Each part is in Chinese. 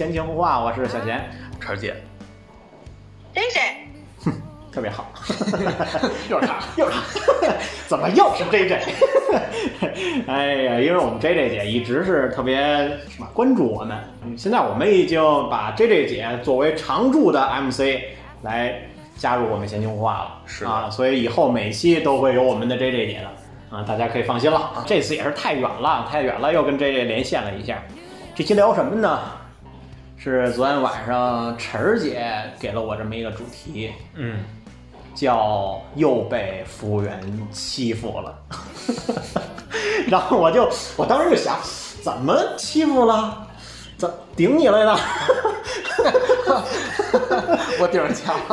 闲情互话，我是小贤，晨儿姐，谁谁？特别好，又是他，又是他，怎么又是 J J？哎呀，因为我们 J J 姐一直是特别什么关注我们，嗯现在我们已经把 J J 姐作为常驻的 MC 来加入我们闲情互话了，是啊，所以以后每期都会有我们的 J J 姐的啊，大家可以放心了。这次也是太远了，太远了，又跟 J J 连线了一下。这期聊什么呢？是昨天晚上晨儿姐给了我这么一个主题，嗯，叫又被服务员欺负了，然后我就我当时就想，怎么欺负了？怎顶你来了？我顶上墙，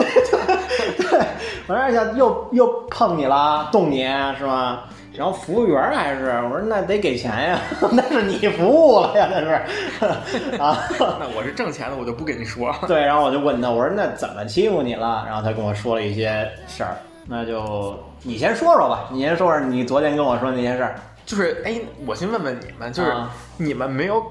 对，我说想又又碰你了，动你是吧？然后服务员还是我说那得给钱呀，那是你服务了呀，那是 啊。那我是挣钱的，我就不跟你说。对，然后我就问他，我说那怎么欺负你了？然后他跟我说了一些事儿，那就你先说说吧，你先说说你昨天跟我说那些事儿。就是，哎，我先问问你们，就是、啊你们没有，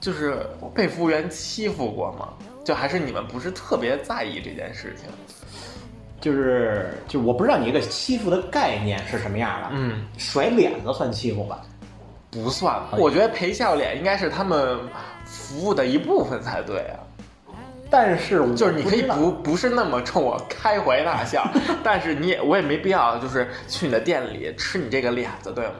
就是被服务员欺负过吗？就还是你们不是特别在意这件事情？就是就我不知道你这个欺负的概念是什么样的，嗯，甩脸子算欺负吧？不算吧，我觉得陪笑脸应该是他们服务的一部分才对啊。但是就是你可以不不是那么冲我开怀大笑，但是你也我也没必要就是去你的店里吃你这个脸子，对吗？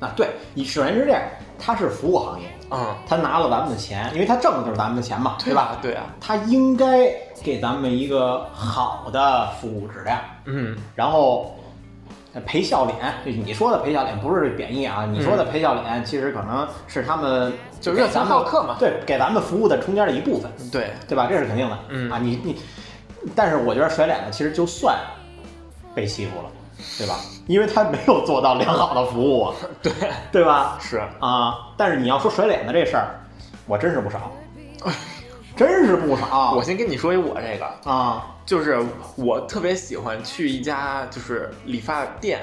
啊，对，你首先是这样，他是服务行业，嗯，他拿了咱们的钱，因为他挣的就是咱们的钱嘛，对吧？？对啊，他应该给咱们一个好的服务质量，嗯，然后呃赔笑脸，就你说的赔笑脸不是贬义啊，你说的赔笑脸其实可能是他们嗯就热情给咱们好客嘛对，给咱们服务的中间的一部分，对，对吧？这是肯定的，嗯啊，你你，但是我觉得甩脸子其实就算被欺负了，对吧？因为他没有做到良好的服务啊，对，对吧？是，啊，但是你要说甩脸子这事儿，我真是不少，真是不少。我先跟你说一我这个，啊，就是我特别喜欢去一家就是理发店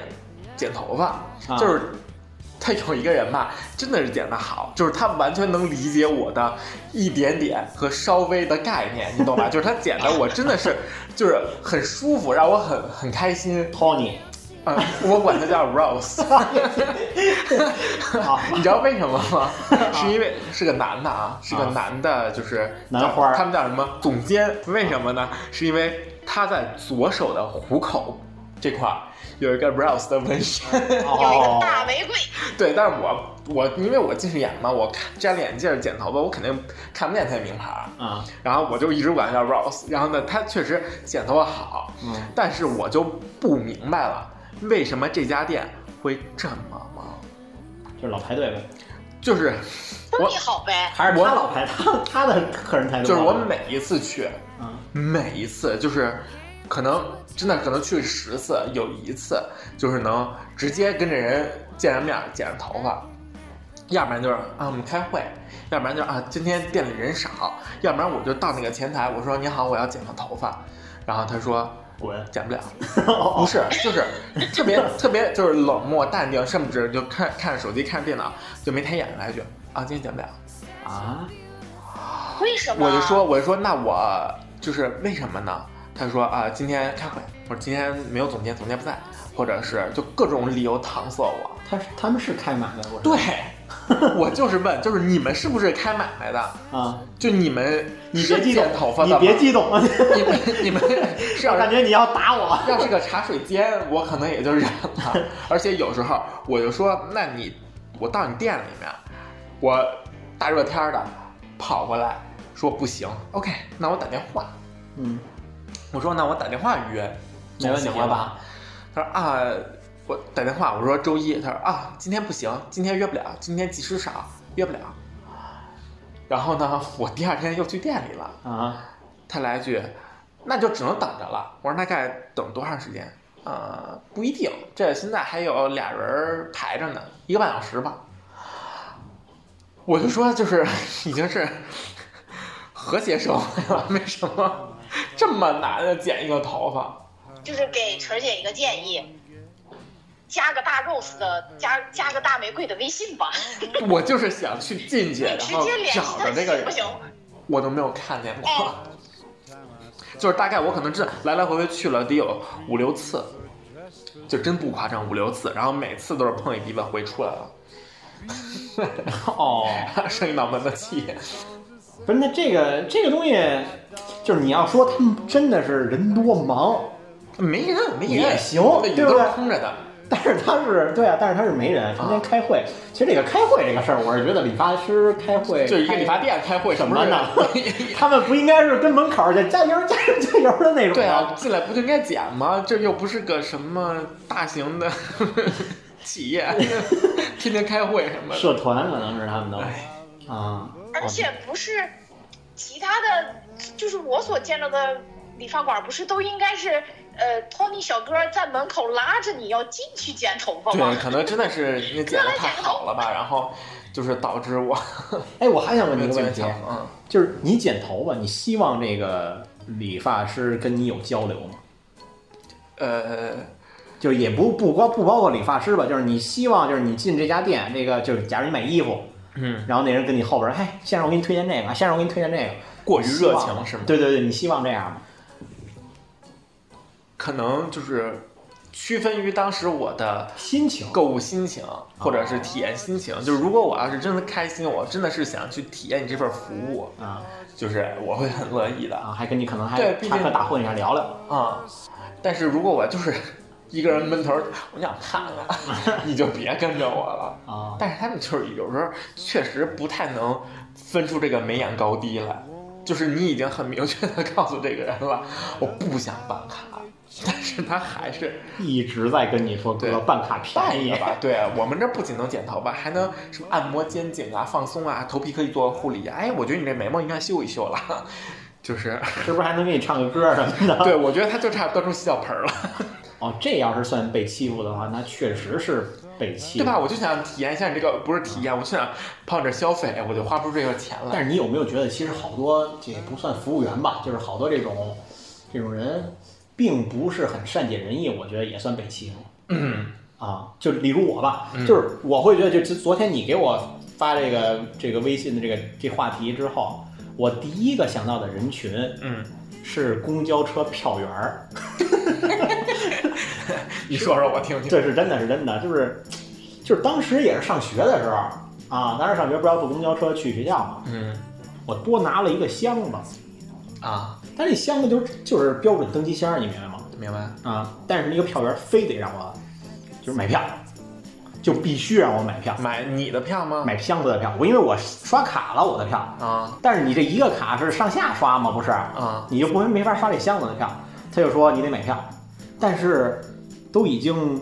剪头发，啊就是他有一个人吧，真的是剪得好，就是他完全能理解我的一点点和稍微的概念，你懂吧？就是他剪的我真的是就是很舒服，让我很很开心。Tony，嗯，我管他叫 Rose，啊，你知道为什么吗？是因为是个男的啊，是个男的，就是男花他们叫什么总监？为什么呢？是因为他在左手的虎口这块儿有一个 Rose 的纹身。有一哦个大玫瑰，对，但是我我因为我近视眼嘛，我看摘了眼镜儿剪头发，我肯定看不见他的名牌儿。啊，然后我就一直管他叫 Rose。然后呢，他确实剪头发好，嗯，但是我就不明白了，为什么这家店会这么忙？就是老排队呗，就是生意好呗。还是他老排，他他的客人太多。就是我每一次去，嗯，每一次就是可能真的可能去十次，有一次就是能直接跟这人见着面剪着头发，要不然就是啊我们开会，要不然就是啊今天店里人少，要不然我就到那个前台我说你好我要剪个头发，然后他说滚，剪不了，不是就是特别特别就是冷漠淡定，甚至就看看着手机看着电脑就没抬眼来一句啊今天剪不了。啊，为什么？我就说，我就说，那我就是为什么呢？他说啊，今天开会，或者今天没有总监，总监不在，或者是就各种理由搪塞我。他他们是开满的，我对，我就是问，就是你们是不是开买卖的？啊，就你们你别激动头发你别激动，你们你们 是要感觉你要打我。要是个茶水间，我可能也就忍了。而且有时候我就说，那你我到你店里面，我大热天的跑过来说不行，OK，那我打电话。嗯，我说那我打电话约，没问题吧？他说啊，我打电话，我说周一，他说啊，今天不行，今天约不了，今天技师少，约不了。然后呢，我第二天又去店里了，啊，他来一句，那就只能等着了。我说那该等多长时间？呃，不一定，这现在还有俩人排着呢，一个半小时吧。我就说，就是已经是和谐社会了，为什么这么难的剪一个头发？就是给晨姐一个建议，加个大 rose 的，加加个大玫瑰的微信吧，我就是想去进去，然直后找的那个人行不，行？我都没有看见过。就是大概我可能真来来回回去了得有五六次，就真不夸张五六次，然后每次都是碰一鼻子灰出来了，哦，生一脑门子气。不是，那这个这个东西，就是你要说他们真的是人多忙，没人，没人也行那椅子都是对不对空着的。但是他是对啊，但是他是没人，成天开会。其实这个开会这个事儿，我是觉得理发师开会就一个理发店开会什么呢不？他们不应该是跟门口儿去加油加油加油的那种对啊，进来不就应该剪吗？这又不是个什么大型的 企业，天天开会什么的。社团可能是他们都哎啊，而且不是其他的，就是我所见到的理发馆，不是都应该是呃托尼小哥在门口拉着你要进去剪头发对，吗？可能真的是因为剪的太好了吧，然后就是导致我 哎，我还想问你一个问题，抢嗯，就是你剪头发，你希望这个理发师跟你有交流吗？呃，就是也不不光不包括理发师吧，就是你希望就是你进这家店，这个就是假如你买衣服，嗯，然后那人跟你后边儿，嘿，先生我给你推荐这个，先生我给你推荐这个，过于热情是吗？对对对，你希望这样吗？可能就是区分于当时我的心情。购物心情，或者是体验心情。就是如果我要是真的开心，我真的是想去体验你这份服务，啊。就是我会很乐意的。啊，还跟你可能还对毕竟插科打诨一下聊聊，啊。但是如果我就是一个人闷头，我想看看，你就别跟着我了。啊，但是他们就是有时候确实不太能分出这个眉眼高低来，就是你已经很明确的告诉这个人了，我不想办卡，但是他还是 一直在跟你说对哥办卡便宜吧？对我们这不仅能剪头发，还能什么按摩肩颈啊、放松啊，头皮可以做护理。哎，我觉得你这眉毛应该修一修了，就是是不是还能给你唱个歌什么的？对我觉得他就差端出洗脚盆了，哦，这要是算被欺负的话，那确实是被欺负，对吧？？我就想体验一下你这个，不是体验，我就想跑你这消费，我就花不出这个钱了。但是你有没有觉得，其实好多这也不算服务员吧，就是好多这种这种人，并不是很善解人意，我觉得也算被欺负。嗯。啊，就例如我吧，嗯。就是我会觉得，就就昨天你给我发这个这个微信的这个这话题之后，我第一个想到的人群嗯，是公交车票员儿，你说说我听听。这是真的是真的，就是就是当时也是上学的时候啊，当时上学不是要坐公交车去学校嘛，嗯。我多拿了一个箱子，啊，但这箱子就是就是标准登机箱，你明白吗？明白。啊，但是那个票员非得让我就是买票，就必须让我买票，买你的票吗？买箱子的票。我因为我刷卡了我的票，啊但是你这一个卡是上下刷吗？不是，啊你就不没法刷这箱子的票。他就说你得买票，但是都已经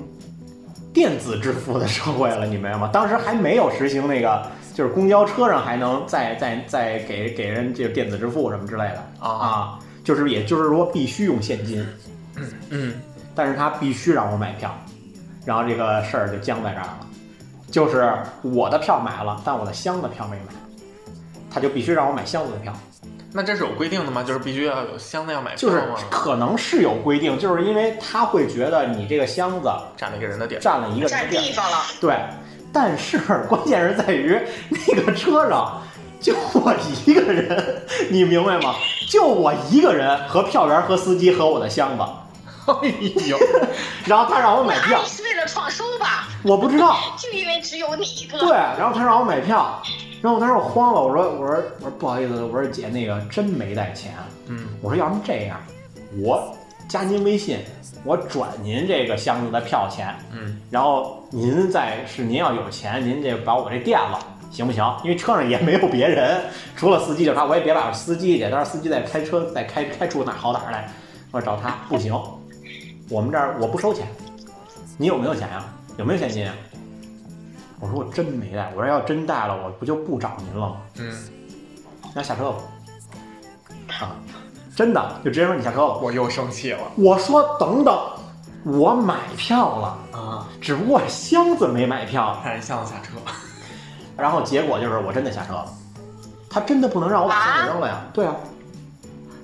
电子支付的社会了，你明白吗？当时还没有实行那个，就是公交车上还能再再再给给人这个电子支付什么之类的啊啊，就是也就是说必须用现金，嗯但是他必须让我买票，然后这个事儿就僵在这儿了，就是我的票买了，但我的箱子票没买，他就必须让我买箱子的票。那这是有规定的吗？就是必须要有箱子要买票就是？可能是有规定，就是因为他会觉得你这个箱子占了一个人的地儿。占了一个人占的地儿，地方了，对。但是关键是在于那个车上就我一个人，你明白吗？就我一个人和票员和司机和我的箱子，哎呦，然后他让我买票是为了创收吧？我不知道，就因为只有你一个。对，然后他让我买票，然后当时我慌了，我说我说我说不好意思，我说姐那个真没带钱，嗯我说要不这样，我加您微信，我转您这个箱子的票钱，嗯然后您再是您要有钱，您这把我这垫了，行不行？因为车上也没有别人，除了司机就他，我也别把司机去，但是司机在开车在开开出哪好哪儿来，我说找他不行，我们这儿我不收钱，你有没有钱呀、有没有现金啊？我说我真没带，我说要真带了，我不就不找您了吗？嗯，那下车吧。啊，真的就直接说你下车吧。我又生气了我说等等，我买票了，啊！只不过箱子没买票。看人箱子下车，然后结果就是我真的下车了，他真的不能让我把箱子扔了呀？对啊，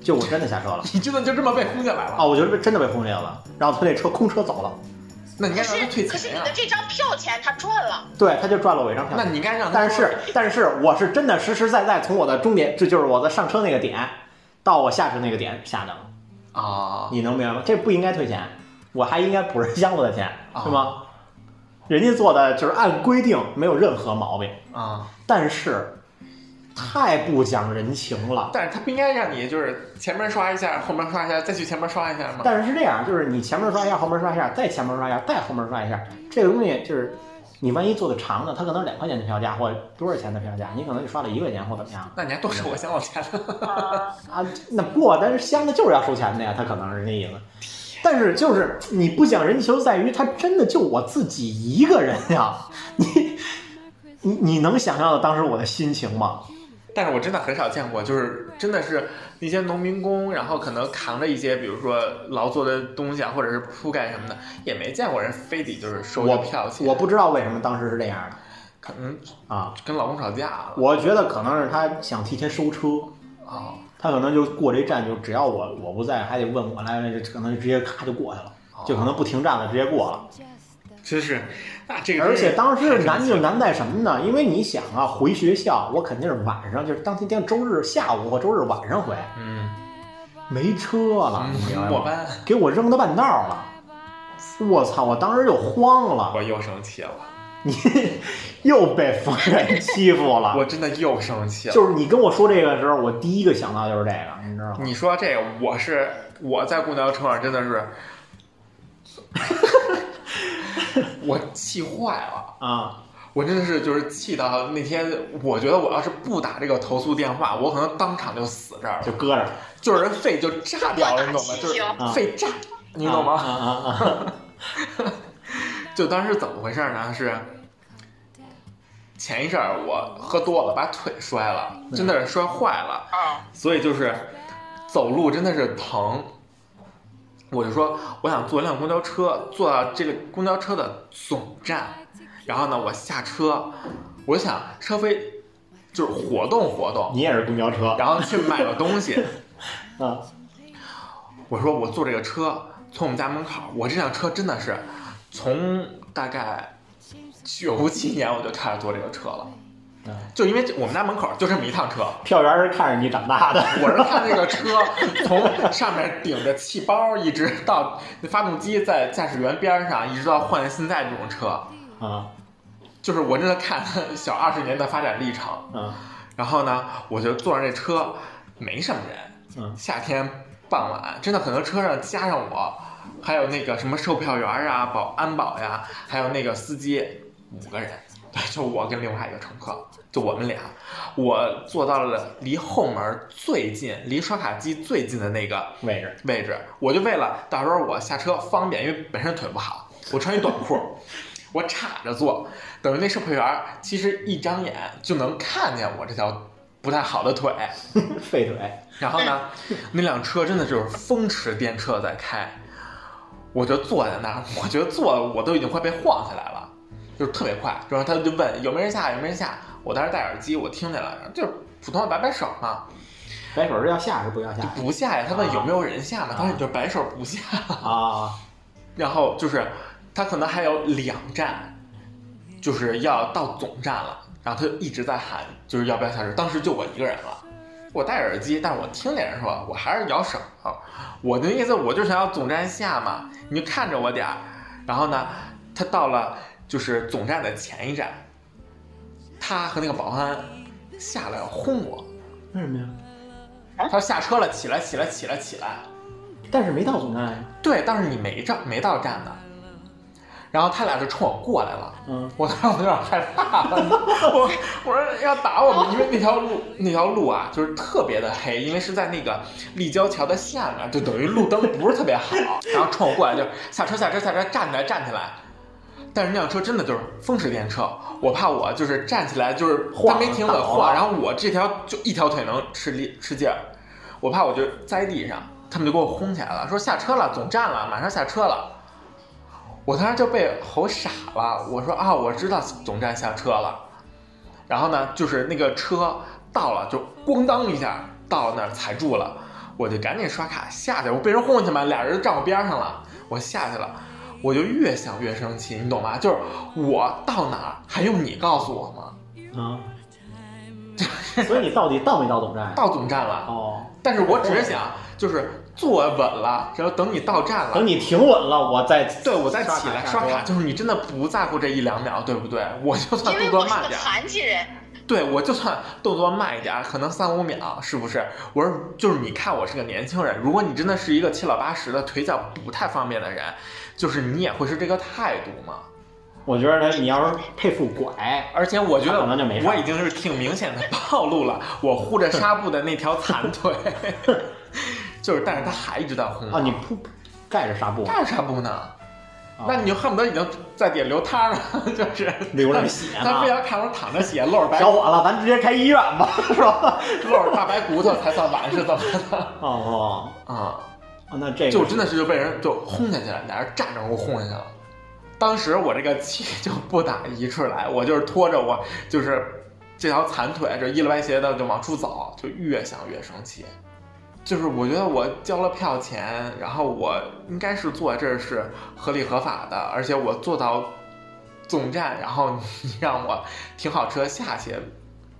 就我真的下车了 你真的就这么被轰下来了？啊，我觉得真的被轰下来了。然后他那车空车走了，那你应可该让他退钱可是钱呀、你的这张票钱他赚了，对，他就赚了我一张票那。你应该让他但是但是我是真的实实在在从我的终点，这就是我的上车那个点，到我下车那个点下的，啊，你能明白吗？这不应该退钱，我还应该补人箱子的钱，啊是吗？人家做的就是按规定，没有任何毛病，啊，但是太不讲人情了。但是他不应该让你就是前面刷一下，后面刷一下，再去前面刷一下吗？但是是这样，就是你前面刷一下，后面刷一下，再前面刷一下，再后面刷一下，这个东西就是你万一做的长的，它可能两块钱的票价或者多少钱的票价，你可能就刷了一块钱或怎么样那你还多收我箱子钱呢？啊，啊？那不，但是箱子就是要收钱的呀，他可能是那意思。但是就是你不讲人情，在于他真的就我自己一个人呀，你 你你能想象到当时我的心情吗？但是我真的很少见过，就是真的是那些农民工，然后可能扛着一些，比如说劳作的东西啊，或者是铺盖什么的，也没见过人非得就是收这我票钱。我不知道为什么当时是这样的可能啊，跟老公吵架了我觉得可能是他想提前收车。啊，他可能就过这站，就只要我我不在，还得问我来，这可能就直接咔就过去了，就可能不停站了，直接过了。真是，那这个而且当时难就就难在什么呢？因为你想啊，回学校我肯定是晚上，就是当天天周日下午或周日晚上回，嗯，没车了，你明白吗？末班，给我扔到半道了，我操！我当时就慌了，我又生气了，你 又被逢人欺负了。我真的又生气了。就是你跟我说这个的时候，我第一个想到就是这个，你知道吗？你说这个，我是我在公交车上真的是，我气坏了。啊，我真的是就是气到那天，我觉得我要是不打这个投诉电话，我可能当场就死这儿了，就搁这儿，就是人肺就炸掉了，你懂吗？就是 啊肺炸，你懂吗？啊啊啊！就当时怎么回事呢？是前一阵儿我喝多了，把腿摔了，真的是摔坏了，啊，所以就是走路真的是疼。我就说我想坐一辆公交车，坐到这个公交车的总站，然后呢，我下车，我想稍微就是活动活动，你也是公交车然后去买个东西。啊？我说我坐这个车从我们家门口，我这辆车真的是从大概九几年我就开始坐这个车了，嗯。就因为我们家门口就这么一趟车，票员是看着你长大的，我是看那个车从上面顶着气包，一直到那发动机在驾驶员边上，一直到换现在这种车，啊就是我真的看小二十年的发展历程。嗯。然后呢，我就坐上这车，没什么人。嗯。夏天傍晚，真的很多车上加上我，还有那个什么售票员啊、保安保呀，还有那个司机，五个人。对，就我跟另外一个乘客，就我们俩，我坐到了离后门最近、离刷卡机最近的那个位置位置，我就为了到时候我下车方便，因为本身腿不好，我穿一短裤，我叉着坐，等于那售票员其实一张眼就能看见我这条不太好的腿。废腿，然后呢，那辆车真的就是风驰电掣在开，我就坐在那儿，我觉得坐我都已经快被晃起来了，就是特别快。然后他就问有没有人下，有没有人下。我当时戴耳机，我听见了，就是普通的摆摆手嘛，摆手是要下是不要下不下呀。他问有没有人下嘛，当时你就摆手不下。啊？然后就是他可能还有两站，就是要到总站了，然后他就一直在喊，就是要不要下车。当时就我一个人了，我戴耳机，但是我听见人说，我还是摇手。我的意思，我就想要总站下嘛，你就看着我点儿。然后呢，他到了就是总站的前一站，他和那个保安下来要轰我，为什么呀？他说下车了，起来，起来，起来，起来。但是没到总站呀。对，但是你没站没到站呢。然后他俩就冲我过来了，嗯，我当时我有点害怕了，我我说要打我们，因为那条路那条路啊，就是特别的黑，因为是在那个立交桥的下面，就等于路灯不是特别好。然后冲我过来就下车下车下车，站起来站起来。但是那辆车真的就是风驰电掣，我怕我就是站起来就是晃它没停稳晃，然后我这条就一条腿能吃力吃劲儿，我怕我就栽地上，他们就给我轰起来了，说下车了，总站了，马上下车了。我当时就被吼傻了，我说啊，我知道总站下车了。然后呢，就是那个车到了，就咣当一下到那儿踩住了，我就赶紧刷卡下去，我被人轰下去嘛，俩人站我边上了，我下去了，我就越想越生气，你懂吗？就是我到哪儿还用你告诉我吗？啊，所以你到底到没到总站？到总站了，哦，但是我只是想，就是坐稳了，然后等你到站了，等你停稳了，我再对我再起来刷卡，就是你真的不在乎这一两秒，对不对？我就算动作慢点儿，残疾人，对我就算动作慢一点儿，可能三五秒，是不是？我说就是你看我是个年轻人，如果你真的是一个七老八十的腿脚不太方便的人，就是你也会是这个态度吗？我觉得他你要是配副拐，而且我觉得我已经是挺明显的暴露了我护着纱布的那条残腿，就是但是他还一直在轰我啊，你铺盖着纱布，盖着纱布呢？啊那你就恨不得已经在底下流汤了，就是流着血呢他非要看我躺着血，露着白小伙子，咱直接开医院吧，是吧？露着大白骨头才算完是怎么的？哦啊、哦，那这个就真的是就被人就轰下去了，俩人站着给我轰下去了。当时我这个气就不打一处来，我就是拖着我就是这条残腿，这一了歪斜的就往出走，就越想越生气。就是我觉得我交了票钱，然后我应该是坐这儿是合理合法的，而且我坐到总站，然后你让我停好车下去，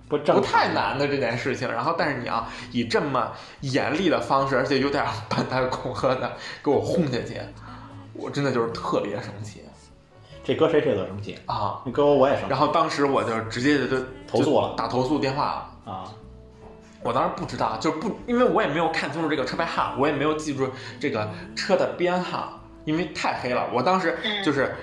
不正不太难的这件事情。然后，但是你要以这么严厉的方式，而且有点半带恐吓的给我轰下去，我真的就是特别生气这搁谁谁都生气，啊！你搁我我也生气然后当时我就直接就投诉了打投诉电话了。啊。我当时不知道，就不因为我也没有看清楚这个车牌号，我也没有记住这个车的编号，因为太黑了。我当时就是。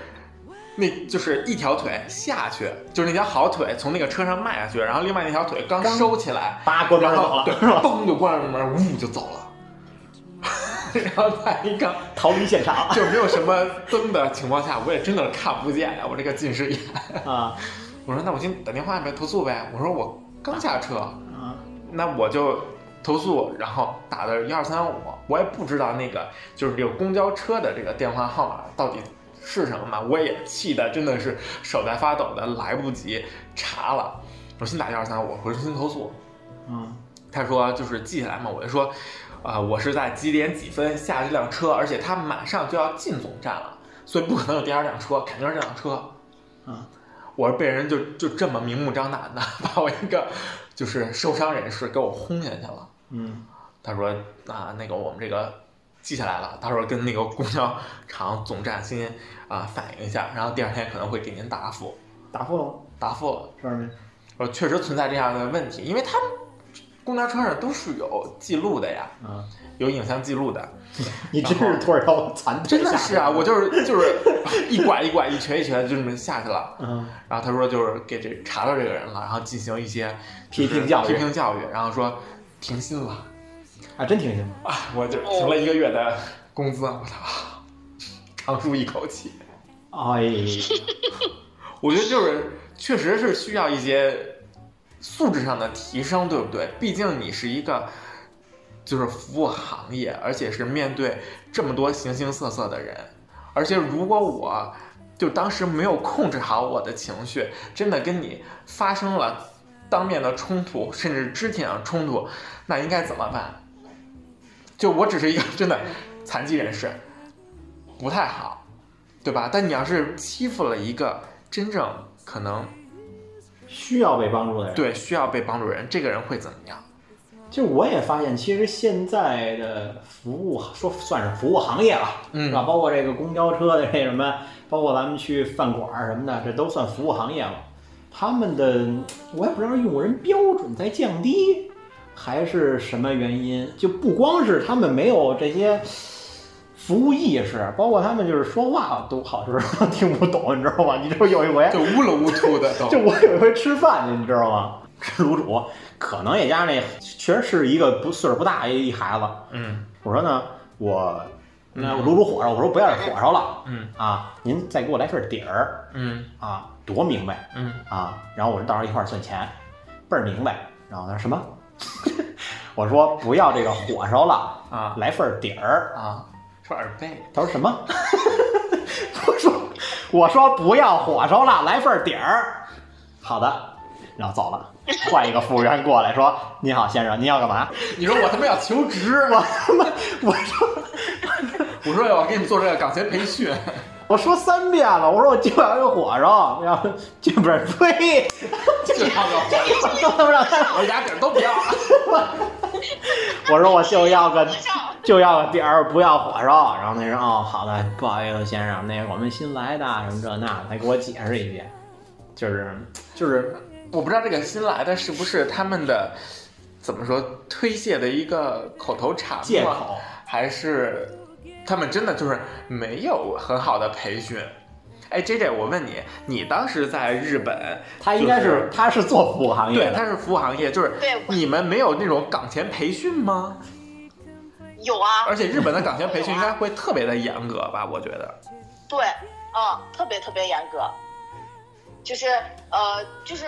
那就是一条腿下去，就是那条好腿从那个车上迈下去，然后另外那条腿刚刚收起来，叭关门走了是吧？嘣就关上门，呜就走了。然后在一个 逃离现场就没有什么灯的情况下，我也真的看不见呀，我这个近视眼。啊 我说那我先打电话呗，投诉呗。我说我刚下车，啊那我就投诉，然后打的幺二三五，我也不知道那个就是这个公交车的这个电话号码到底是什么嘛，我也气的真的是手在发抖的，来不及查了。我先打幺二三五，我说先投诉。嗯他说就是记下来嘛，我就说，啊、我是在几点几分下这辆车，而且他马上就要进总站了，所以不可能有第二辆车，肯定是这辆车。嗯，我是被人就就这么明目张胆的 把我一个就是受伤人士给我轰下去了。嗯他说啊，那个我们这个记下来了，他说跟那个公交场总站先啊反映一下，然后第二天可能会给您答复。答复了吗？答复了，是吗？说确实存在这样的问题，因为他们公交车上都是有记录的呀，嗯，有影像记录的。你真是拖着条残真的是啊，我就是就是 一拐一拐一瘸一瘸就这么下去了。嗯然后他说就是给这查到这个人了，然后进行一些批评教育批评教育，然后说停薪了啊，真停薪了。啊，我就停了一个月的工资，我操，长舒一口气。哎，我觉得就是确实是需要一些素质上的提升，对不对？毕竟你是一个就是服务行业，而且是面对这么多形形色色的人，而且如果我就当时没有控制好我的情绪，真的跟你发生了当面的冲突，甚至肢体上的冲突，那应该怎么办？就我只是一个真的残疾人士，不太好，对吧？但你要是欺负了一个真正可能需要被帮助的人。，对需要被帮助人，这个人会怎么样？就我也发现，其实现在的服务说算是服务行业了，嗯是吧？包括这个公交车的这什么，包括咱们去饭馆儿什么的，这都算服务行业了。他们的我也不知道用人标准在降低，还是什么原因，就不光是他们没有这些服务意识，包括他们就是说话都好时候 听不懂，你知道吗？你知道有一回就乌了乌秃的。就我有一回吃饭去，你知道吗？吃卤煮，可能也加上那确实是一个不岁数不大一孩子。嗯我说呢，我那嗯卤煮火烧，我说不要是火烧了嗯啊，您再给我来份底儿嗯啊，多明白嗯，啊。然后我说到时候一块儿算钱，倍儿明白。然后他说什么？我说不要这个火烧了啊来份底儿。啊，说耳背。他说什么？我说我说不要火烧了，来份底儿。好的，然后走了。换一个服务员过来说：“ 你好，先生，您要干嘛你说我他妈要求职？？” 我他妈我说我说我要给你做这个岗前培训。我说三遍了，我说我就要个火烧，然后就不是呸，就要个火就他妈让他，我俩底儿都不要了。我说我就要个 就要个底儿，不要火烧。然后那人哦，好的，不好意思先生，那个我们新来的什么这那的，他给我解释一遍，就是就是我不知道这个新来的是不是他们的怎么说推卸的一个口头禅吗借口。还是他们真的就是没有很好的培训？哎，J J，我问你，你当时在日本，他应该就是他是做服务行业对，他是服务行业，就是对你们没有那种岗前培训吗？有啊，而且日本的岗前培训应该会特别的严格吧？我觉得。对，嗯，特别特别严格，就是呃，就是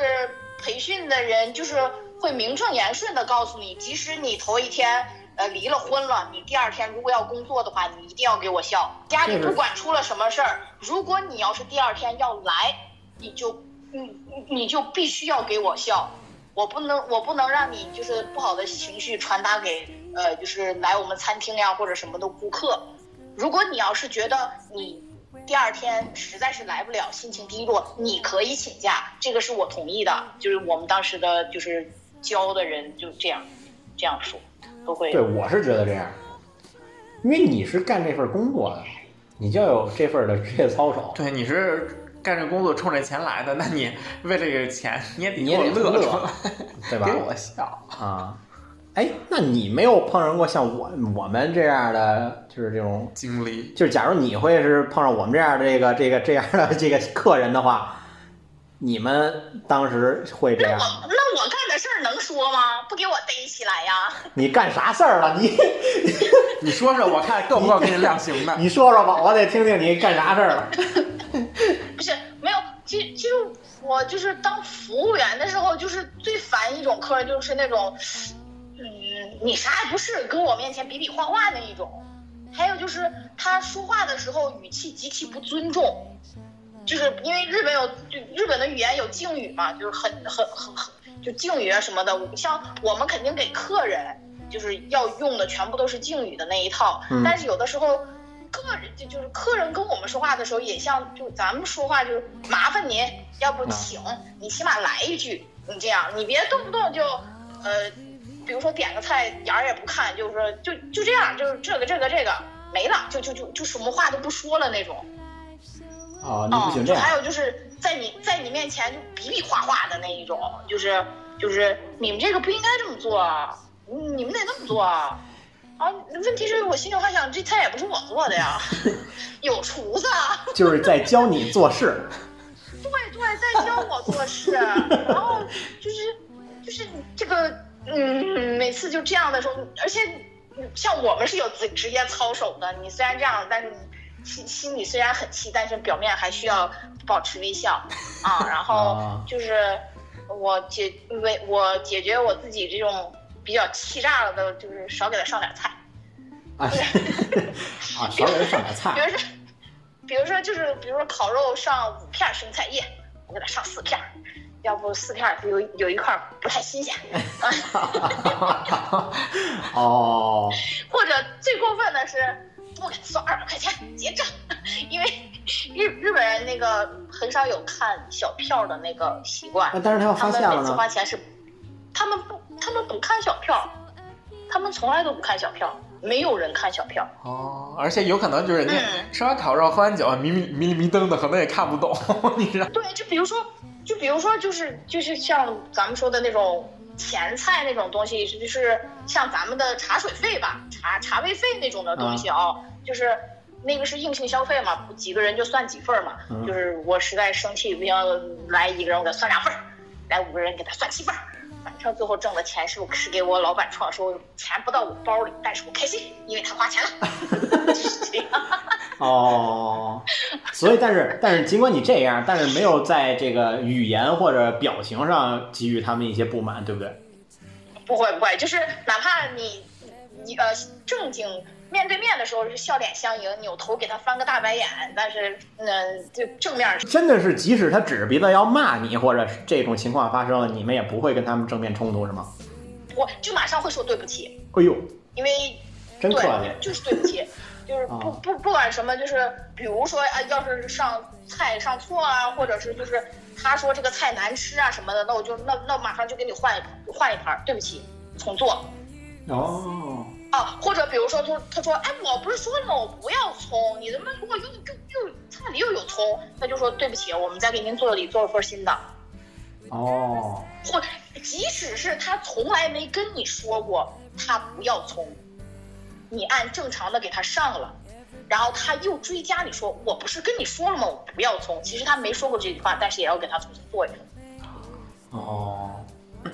培训的人就是会名正言顺的告诉你，即使你头一天呃离了婚了，你第二天如果要工作的话，你一定要给我笑。家里不管出了什么事儿，如果你要是第二天要来，你就你你你就必须要给我笑。我不能，我不能让你就是不好的情绪传达给呃，就是来我们餐厅呀或者什么的顾客。如果你要是觉得你第二天实在是来不了，心情低落，你可以请假，这个是我同意的。就是我们当时的就是教的人就这样这样说，都会对，我是觉得这样，因为你是干这份工作的，你就要有这份的职业操守。对，你是干这工作冲着钱来的，那你为这个钱你也得你也给我得乐出来，对吧 给我笑。啊，哎，那你没有碰上过像我我们这样的，就是这种，经历就是假如你会是碰上我们这样的这个这个这样的这个客人的话，你们当时会这样那？我那我干的事儿能说吗？不给我逮起来呀！你干啥事儿了？你 你说说，我看够不够给你量刑的？你说说吧，我得听听你干啥事儿了。不是没有，其实其实我就是当服务员的时候，就是最烦一种客人，就是那种，嗯，你啥也不是，跟我面前比比划划那一种。还有就是他说话的时候语气极其不尊重，就是因为日本有就日本的语言有敬语嘛，就是很很很很就敬语啊什么的。像我们肯定给客人就是要用的全部都是敬语的那一套，嗯但是有的时候。客人就就是客人跟我们说话的时候，也像就咱们说话就是麻烦您，要不请你起码来一句，你这样你别动不动就呃，比如说点个菜眼儿也不看，就是说就就这样，就是这个这个这个没了，就就就就什么话都不说了那种。哦，你不哦，行这样。还有就是在你在你面前就比比划划的那一种，就是就是你们这个不应该这么做啊，你们得那么做啊。啊，问题是我心里话想，这菜也不是我做的呀，有厨子啊。就是在教你做事。对对，在教我做事，然后就是就是这个嗯，每次就这样的时候，而且嗯像我们是有职职业操守的，你虽然这样，但是你心心里虽然很气，但是表面还需要保持微笑 啊。然后啊就是我解为我解决我自己这种比较气炸了的，就是少给他上点菜。啊啊，少给他上点菜比。如说，比如说就是，比如说烤肉上五片生菜叶，我给他上四片，要不四片有有一块不太新鲜。哦，或者最过分的是，不给他算二百块钱结账，因为日日本人那个很少有看小票的那个习惯，但是他要他们每次发现了呢？花钱是，他们不他们不看小票，他们从来都不看小票，没有人看小票。哦，而且有可能就是你嗯吃完烤肉喝完酒，迷迷迷迷瞪的，可能也看不懂，你知道？对，就比如说，就比如说，就是就是像咱们说的那种前菜那种东西，就是像咱们的茶水费吧，茶茶位费那种的东西啊、就是那个是硬性消费嘛，几个人就算几份儿嘛。嗯就是我实在生气不行，来一个人我给他算两份儿，来五个人给他算七份儿。反正最后挣的钱是我是给我老板创收，钱不到我包里，但是我开心，因为他花钱了。就是这样。哦，所以但是但是尽管你这样，但是没有在这个语言或者表情上给予他们一些不满，对不对？不会不会，就是哪怕你你呃正经面对面的时候是笑脸相迎，扭头给他翻个大白眼，但是嗯、就正面真的是，即使他指着鼻子要骂你，或者是这种情况发生了，你们也不会跟他们正面冲突，是吗？我就马上会说对不起，哎呦，因为真客气就是对不起，就是不哦不不管什么，就是比如说啊，要是上菜上错啊，或者是就是他说这个菜难吃啊什么的，那我就那那马上就给你换一换一盘儿，对不起，重做。哦，啊，或者比如说他他说，哎，我不是说了吗？我不要葱，你怎么如果又又又菜里又有葱，他就说对不起，我们再给您做里做一份新的。哦，或即使是他从来没跟你说过他不要葱，你按正常的给他上了，然后他又追加你说我不是跟你说了吗？我不要葱。其实他没说过这句话，但是也要给他重新做一遍。哦，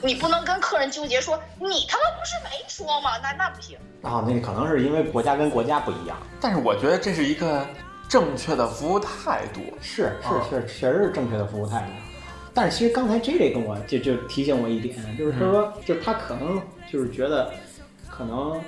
你不能跟客人纠结说你他妈不是没说吗？那那不行。啊，那可能是因为国家跟国家不一样。但是我觉得这是一个正确的服务态度。是啊是是，确实是正确的服务态度。但是其实刚才 J J 跟我就就提醒我一点，就是他说，就是他可能就是觉得，可能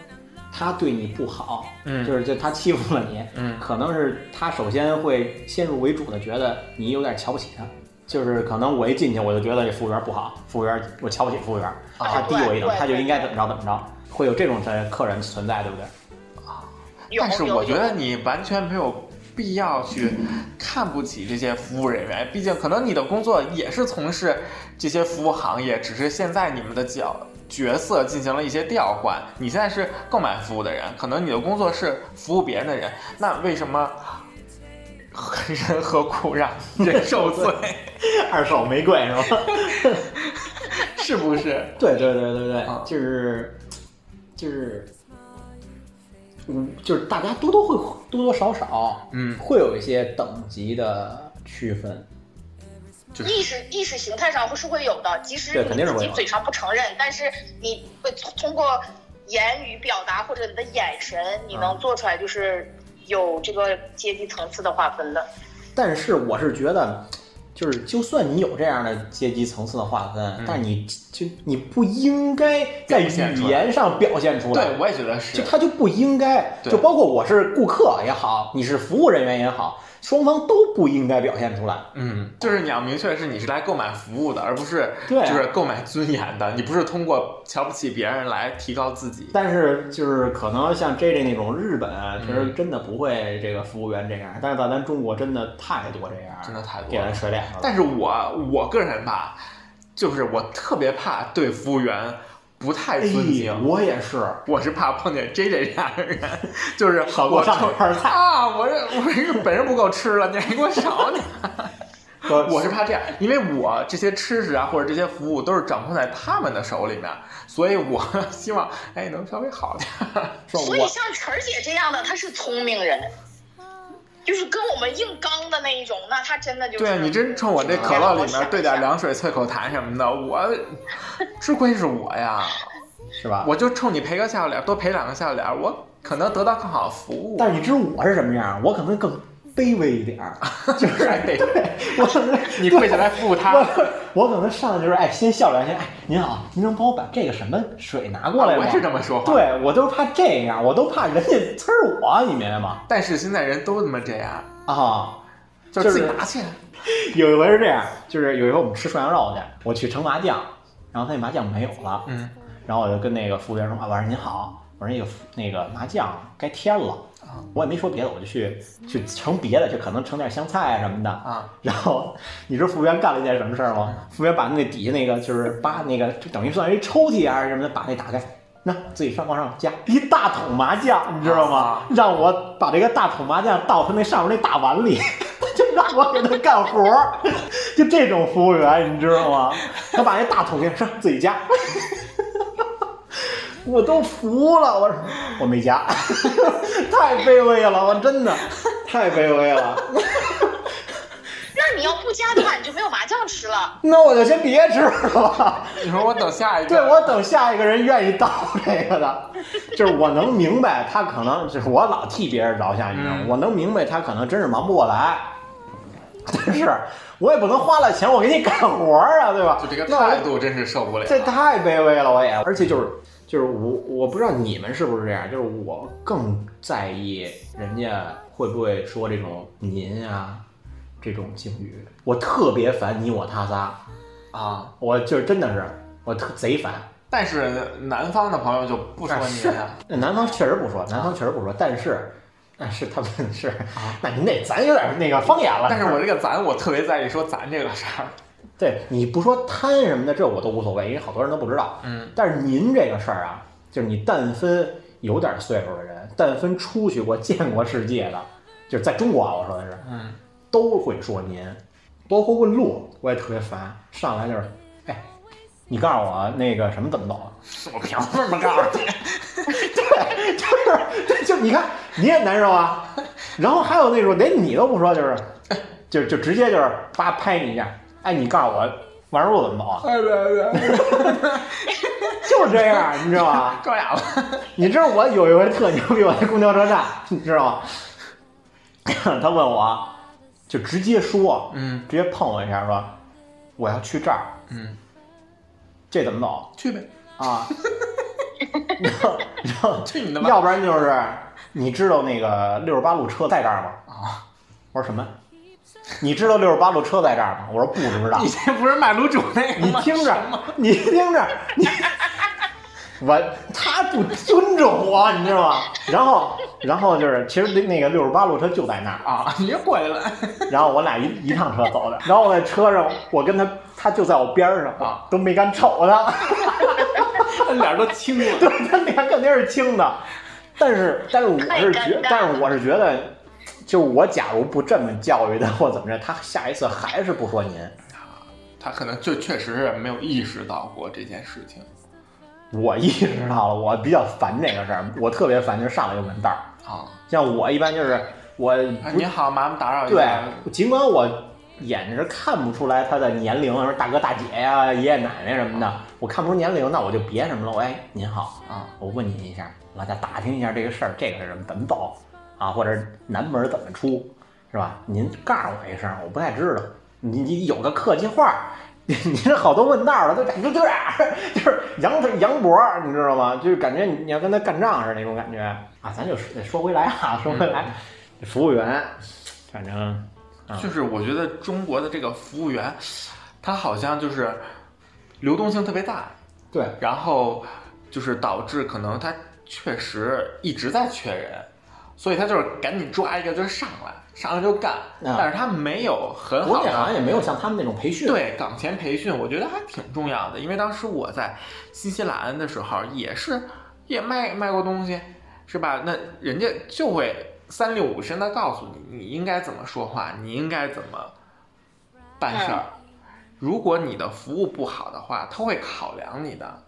他对你不好，嗯。就是就他欺负了你，嗯。可能是他首先会先入为主的觉得你有点瞧不起他，就是可能我一进去我就觉得这服务员不好，服务员我瞧不起服务员，啊他低我一等，他就应该怎么着怎么着，会有这种的客人存在，对不对？啊但是我觉得你完全没有必要去看不起这些服务人员，毕竟可能你的工作也是从事这些服务行业，只是现在你们的角角色进行了一些调换。你现在是购买服务的人，可能你的工作是服务别人的人，那为什么人何苦让人受罪？二手玫瑰是吧？是不是？对对对对对，啊就是就是，嗯，就是大家多多会多多少少，嗯会有一些等级的区分。就是意识意识形态上会是会有的，即使你自己嘴上不承认，但是你会通通过言语表达或者你的眼神，你啊能做出来，就是有这个阶级层次的划分的。但是我是觉得，就是就算你有这样的阶级层次的划分，但你就你不应该在语言上表现出来。对，我也觉得是就。他就不应该，就包括我是顾客也好，你是服务人员也好，双方都不应该表现出来。嗯，就是你要明确是你是来购买服务的，而不是对啊就是购买尊严的。你不是通过瞧不起别人来提高自己。但是就是可能像 J J 那种日本啊，其实真的不会这个服务员这样，但是在咱中国真的太多这样，真的太多给人甩脸了。但是我我个人吧，就是我特别怕对服务员不太尊敬。哎，我也是，我是怕碰见 J J 这样的人，就是我少给我上菜。啊，我这我这本人不够吃了，你还给我少点。我我是怕这样，因为我这些吃食啊或者这些服务都是掌控在他们的手里面，所以我希望哎能稍微好点。所以像晨儿姐这样的，她是聪明人，就是跟我们硬刚的那一种，那他真的就是。对你真冲我这可乐里面兑点凉水、脆口痰什么的，我吃亏是我呀，是吧？我就冲你赔个笑脸，多赔两个笑脸，我可能得到更好的服务。但是你知道我是什么样？我可能更卑微一点儿，就是还得对我可能 你跪下来服务他，我我可能上来就是哎，先笑两下，哎，您好，您能帮我把这个什么水拿过来吗？我是这么说话。，对我都怕这样，我都怕人家呲儿我，你明白吗？但是现在人都他妈这样，啊，就是自己就是拿去。有一回是这样，就是有一回我们吃涮羊肉去，我去盛麻酱，然后他那麻酱没有了，嗯，然后我就跟那个服务员说啊，我说您好，我说那个那个麻酱该添了，我也没说别的，我就去去盛别的，就可能盛点香菜啊什么的啊。然后你知道服务员干了一件什么事儿吗？服务员把那底下那个就是把那个就等于算是一抽屉还啊什么的，把那打开。那自己上往上加一大桶麻酱，你知道吗？啊 让我把这个大桶麻酱倒他那上面那大碗里，就让我给他干活儿。就这种服务员，你知道吗？他把那大桶给上自己加，我都服了。我说我没加，太卑微了，我真的 太卑微了。那你要不加的话，你就没有麻酱吃了。那我就先别吃了。你说我等下一个，对，我等下一个人愿意倒这个的，就是我能明白他可能就是我老替别人着想，你知道吗？嗯我能明白他可能真是忙不过来，但是我也不能花了钱我给你干活啊，对吧？就这个态度真是受不了。这太卑微了，我也，而且就是就是我我不知道你们是不是这样，就是我更在意人家会不会说这种您啊这种敬语，我特别烦你我他仨，啊，我就是真的是我特贼烦。但是南方的朋友就不说您呀，南方确实不说，南方确实不说，但是但，是他们是，那您得咱有点那个方言了。但是我这个咱，我特别在意说咱这个事儿。对你不说贪什么的，这我都无所谓，因为好多人都不知道。嗯，但是您这个事儿啊，就是你但分有点岁数的人，但分出去过、见过世界的，就是在中国啊，我说的是，嗯，都会说您，包括问路，我也特别烦，上来就是，哎，你告诉我那个什么怎么走啊？我凭什么告诉你？对，就是，对，就你看你也难受啊。然后还有那种连你都不说，就是，就就直接就是叭拍你一下，哎，你告诉我万路怎么走啊？哎对对，就是这样，你知道吧？装哑了。你知道我有一回特牛逼，我在公交车站，你知道吗？他问我，就直接说，嗯直接碰我一下，说我要去这儿，嗯，这怎么走去呗，啊？然后，然后去你的吧。要不然就是你知道那个六十八路车在这儿吗？啊，我说什么？你知道六十八路车在这儿吗？我说不知道你。这不是卖卤煮那个吗？你听着，你听着，你 我他不尊重我，你知道吗？然后，然后就是，其实那那个六十八路车就在那儿，啊，你就过来了。然后我俩一一趟车走的，然后我在车上，我跟他，他就在我边上啊，都没敢瞅他，他脸都青了。对他脸肯定是青的，但是，但是我是觉但是我是觉得，就是我假如不这么教育他或怎么着，他下一次还是不说您。他可能就确实是没有意识到过这件事情我意识到了，我比较烦这个事儿，我特别烦，就是上来就问道儿。啊。像我一般就是我啊你好，麻烦打扰一下对。，尽管我眼睛是看不出来他的年龄，什么大哥大姐呀、爷爷奶奶什么的，我看不出年龄，那我就别什么了。我哎，您好，啊，我问您一下，老家打听一下这个事儿，这个是怎么走啊，或者南门怎么出，是吧？您告诉我一声，我不太知道。你你有个客气话，你 你这好多问道的都感觉这样，就是杨杨博，你知道吗？就是感觉你要跟他干仗似的那种感觉啊。咱就说说回来啊，说回来，服务员，反正啊就是我觉得中国的这个服务员，他好像就是流动性特别大，对，然后就是导致可能他确实一直在缺人，所以他就是赶紧抓一个就上来，上来就干，啊但是他没有很好国内好像。也没有像他们那种培训，对岗前培训，我觉得还挺重要的，因为当时我在新西兰的时候也是也卖卖过东西，是吧？那人家就会三六五身的告诉你，你应该怎么说话，你应该怎么办事儿。如果你的服务不好的话，他会考量你的。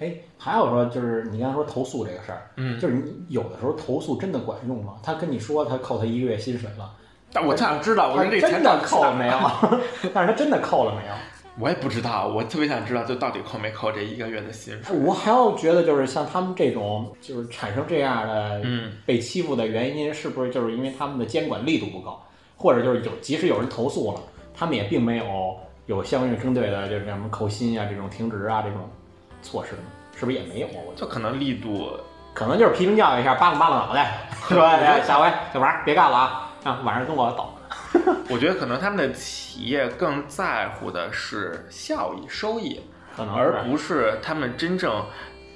哎，还有说就是你刚才说投诉这个事儿，嗯，就是你有的时候投诉真的管用吗？他跟你说他扣他一个月薪水了，但我就想知道，我这真的扣了没？有？但是他真的扣了没有？我也不知道，我特别想知道，就到底扣没扣这一个月的薪水。我还要觉得就是像他们这种就是产生这样的嗯，被欺负的原因，是不是就是因为他们的监管力度不够，或者就是有即使有人投诉了，他们也并没有有相应针对的就是什么扣薪啊这种停职啊这种措施，是不是也没有啊？我觉得就可能力度可能就是批评教育一下，扒拉扒拉脑袋，说哎下回小王别干了啊，啊晚上跟我走。我觉得可能他们的企业更在乎的是效益、收益，可能而不是他们真正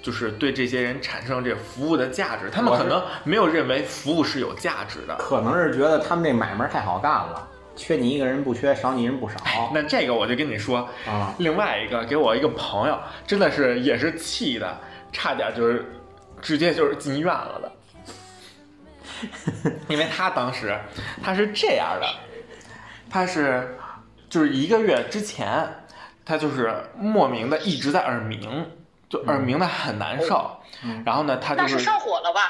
就是对这些人产生这服务的价值。他们可能没有认为服务是有价值的。可能是觉得他们这买卖太好干了，缺你一个人不缺，少你一人不少那这个我就跟你说，啊。另外一个给我一个朋友，真的是也是气的，差点就是直接就是进医院了的。因为他当时他是这样的，他是就是一个月之前，他就是莫名的一直在耳鸣，就耳鸣的很难受。嗯然后呢，他就那是上火了吧？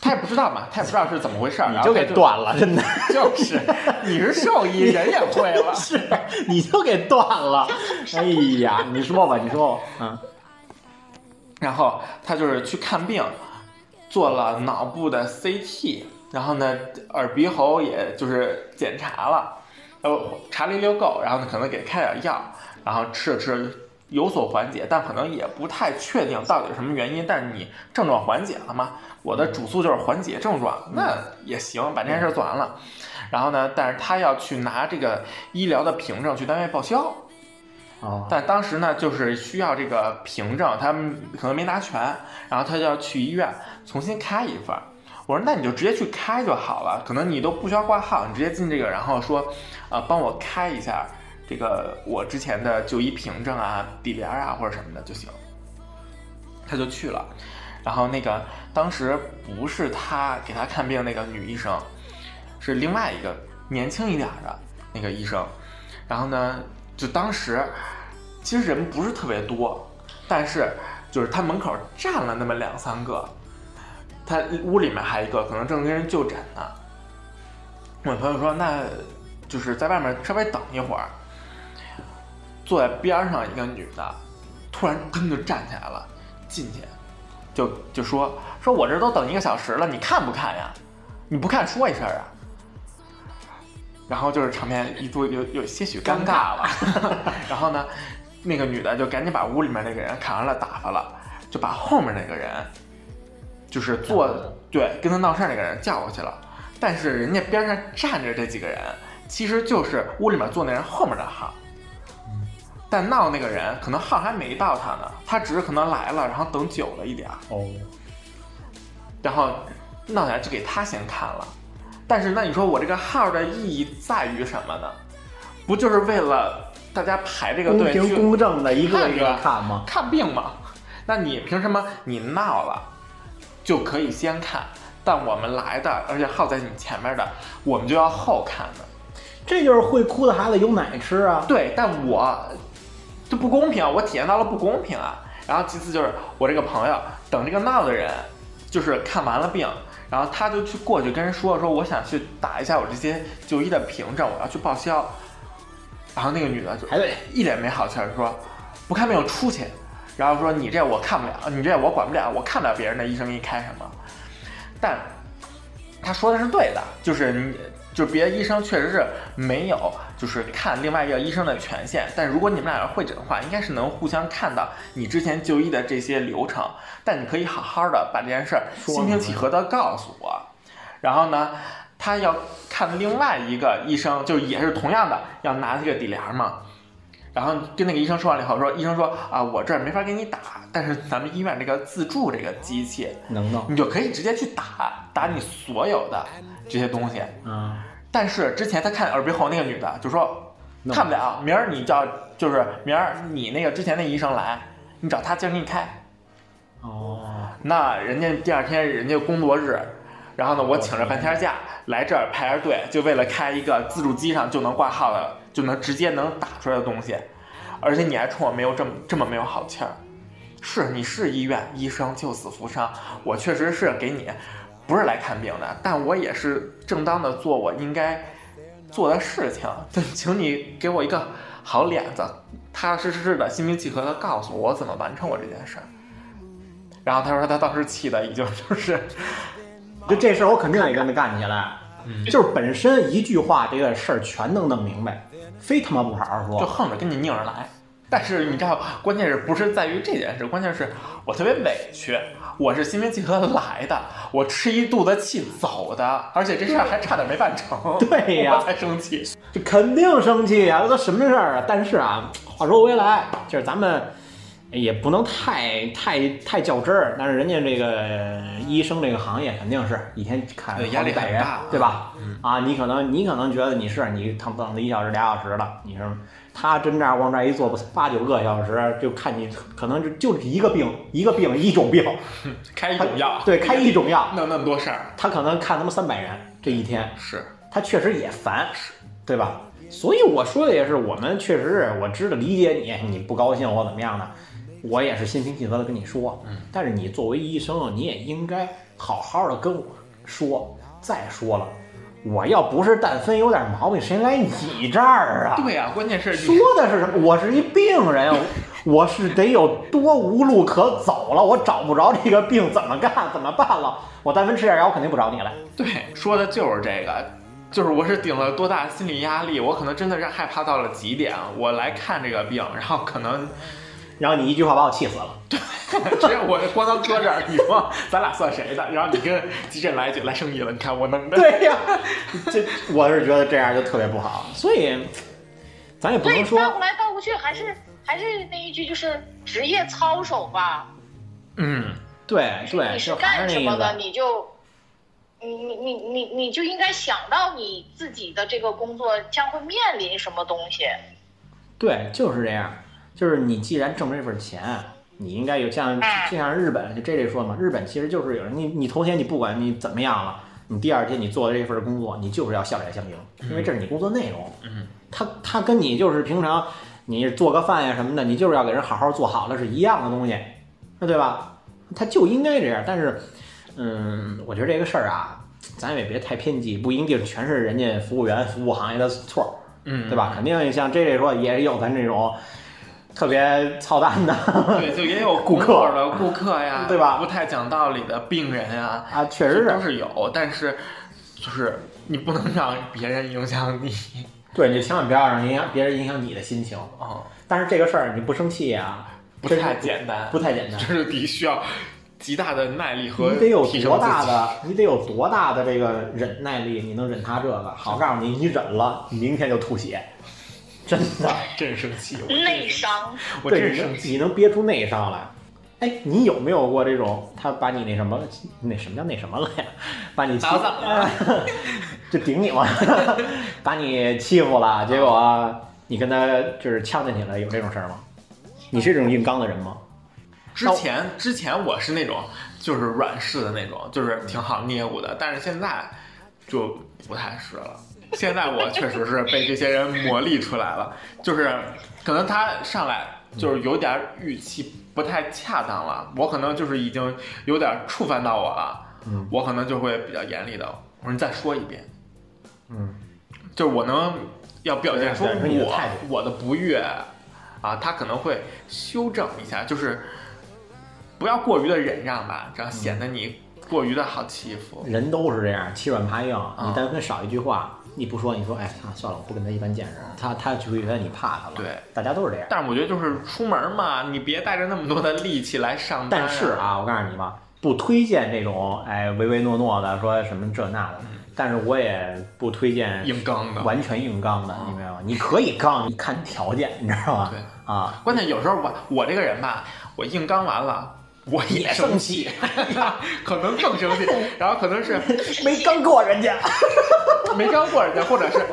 他也不知道嘛，他也不知道是怎么回事儿，你就给然后他断了，真的 就是你是兽医，人也会了。是，你就给断了。哎呀，你说吧，你说吧，嗯，然后他就是去看病，做了脑部的 CT，然后呢，耳鼻喉也就是检查了，呃，查了一溜够，然后呢，可能给开点药，然后吃着吃着有所缓解，但可能也不太确定到底是什么原因。但是你症状缓解了吗？我的主诉就是缓解症状，那也行，把这件事做完了。然后呢，但是他要去拿这个医疗的凭证去单位报销。哦，但当时呢，就是需要这个凭证，他们可能没拿全，然后他就要去医院重新开一份。我说那你就直接去开就好了，可能你都不需要挂号，你直接进这个，然后说，呃，帮我开一下这个我之前的就医凭证啊、底联啊或者什么的就行。他就去了，然后那个当时不是他给他看病那个女医生，是另外一个年轻一点的那个医生，然后呢，就当时其实人不是特别多，但是就是他门口站了那么两三个，他屋里面还一个可能正跟人就诊呢。我朋友说，那就是在外面稍微等一会儿。坐在边上一个女的，突然噔就站起来了，进去就就说说我这都等一个小时了，你看不看呀？你不看说一声啊。然后就是场面一度有有些许尴尬了，然后呢，那个女的就赶紧把屋里面那个人看完了打发了，就把后面那个人，就是坐对跟他闹事儿那个人叫过去了。但是人家边上站着这几个人，其实就是屋里面坐那人后面的号。但闹那个人可能号还没到他呢，他只是可能来了，然后等久了一点儿，哦，然后闹起来就给他先看了。但是那你说我这个号的意义在于什么呢？不就是为了大家排这个公平队去公正的一个一个看吗？看病吗？那你凭什么你闹了就可以先看，但我们来的，而且号在你前面的，我们就要后看呢？这就是会哭的孩子有奶吃啊！对，但我这不公平，我体验到了不公平啊。然后其次就是我这个朋友等这个闹的人，就是看完了病，然后他就去过去跟人说说我想去打一下我这些就医的凭证，我要去报销。然后那个女的就一脸没好气儿说不看病出去，然后说你这我看不了，你这我管不了，我看不了别人的医生给你开什么。但他说的是对的，就是你。就是别的医生确实是没有，就是看另外一个医生的权限。但如果你们俩要会诊的话，应该是能互相看到你之前就医的这些流程。但你可以好好的把这件事儿心平气和的告诉我。然后呢，他要看另外一个医生，就也是同样的要拿这个底联嘛。然后跟那个医生说完了以后，说医生说啊，我这儿没法给你打，但是咱们医院这个自助这个机器，能弄你就可以直接去打打你所有的这些东西。嗯，但是之前他看耳鼻喉那个女的就说看不了，明儿你叫就是明儿你那个之前那医生来，你找他今儿给你开。哦，那人家第二天人家工作日，然后呢我请着半天假来这儿排着队，就为了开一个自助机上就能挂号的，就能直接能打出来的东西，而且你还冲我没有这么这么没有好气儿。是你是医院医生救死扶伤，我确实是给你不是来看病的，但我也是正当的做我应该做的事情，就请你给我一个好脸子，踏踏实实的、心平气和的告诉我我怎么完成我这件事儿。然后他说他当时气的已经就是，就这事儿我肯定得跟他干起来。嗯就是本身一句话这个事儿全能弄明白，非他妈不好好说就。横着跟你拧着来。但是你知道，关键是不是在于这件事？关键是我特别委屈，我是心平气和来的，我吃一肚子气走的，而且这事儿还差点没办成，对呀我才生气。这肯定生气呀、这都什么事儿啊？但是啊，话说回来，就是咱们也不能太太太较真儿。但是人家这个医生这个行业肯定是一天看压力很大，对吧？嗯啊，你可能你可能觉得你是你等等了一小时俩小时了，你是他真这样往这儿一坐八九个小时，就看你可能就就一个病一个病一种病，开一种药，对，开一种药，弄那么多事儿，他可能看他妈三百人这一天，是。他确实也烦，对吧？所以我说的也是，我们确实是我知道理解你，你不高兴或怎么样的，我也是心平气和的跟你说。嗯，但是你作为医生，你也应该好好的跟我说。再说了，我要不是但凡有点毛病，谁来你这儿啊？对呀、关键是说的是什么？我是一病人，我是得有多无路可走了，我找不着这个病怎么干怎么办了？我但凡吃点药，我肯定不找你来。对说的就是这个。就是我是顶了多大心理压力，我可能真的是害怕到了极点。我来看这个病，然后可能然后你一句话把我气死了。只要我光能搁这儿，你说咱俩算谁的？然后你跟急诊来一句来生意了，你看我弄的。对呀、这我是觉得这样就特别不好，所以咱也不能说倒过来倒过去还是还是那一句，就是职业操守吧。嗯，对对，你是干什么的。你就，你你你你你就应该想到你自己的这个工作将会面临什么东西。对，就是这样。就是你既然挣这份钱，你应该有像就像日本就 J J 说嘛，日本其实就是有人你你头天你不管你怎么样了，你第二天你做的这份工作，你就是要笑脸相迎，因为这是你工作内容。嗯，他他跟你就是平常你做个饭呀什么的，你就是要给人好好做好了是一样的东西，那对吧？他就应该这样。但是，嗯，我觉得这个事儿啊，咱也别太偏激，不一定全是人家服务员服务行业的错儿。嗯，对吧？肯定像 J J 说，也有咱这种特别操蛋的对，就也有 顾客的顾客呀，对吧不太讲道理的病人呀，啊，确实是都是。有，但是就是你不能让别人影响你。对你千万不要让影响别人影响你的心情。嗯，但是这个事儿你不生气啊，不太简单，不太简单就。是得需要极大的耐力和你得有多大的，你得有多大的这个忍耐力，你能忍他这个？好，告诉你，你忍了，你明天就吐血，真的。真生气，我真内生气，伤，我对，你能真生气。你能憋出内伤来。哎，你有没有过这种他把你那什么那什么叫那什么了呀？把你欺打怎么了 就顶你嘛，把你欺负了，结果你跟他就是呛进去了，有这种事儿吗？你是这种硬刚的人吗？之前之前我是那种就是软式的那种，就是挺好捏鼓的，但是现在就不太是了。现在我确实是被这些人磨砺出来了，就是可能他上来就是有点语气不太恰当了，我可能就是已经有点触犯到我了，嗯。我可能就会比较严厉的，我说你再说一遍，嗯，就是我能要表现出我我的不悦啊，他可能会修正一下，就是不要过于的忍让吧，这样显得你过于的好欺负。人都是这样，欺软怕硬。啊。你但凡少一句话，你不说，你说，哎，啊，算了，我不跟他一般见识，他他就会觉得你怕他了。对，大家都是这样。但是我觉得就是出门嘛，你别带着那么多的力气来上班、但是，啊，我告诉你吧，不推荐这种哎唯唯诺诺的，说什么这那的。但是我也不推荐硬刚的。完全硬刚的，你明白吗？你可以刚，你看条件，你知道吗？对啊，关键有时候我我这个人吧，我硬刚完了。我也生气，可能更生气，然后可能是没刚过人家。没刚过人家，或者是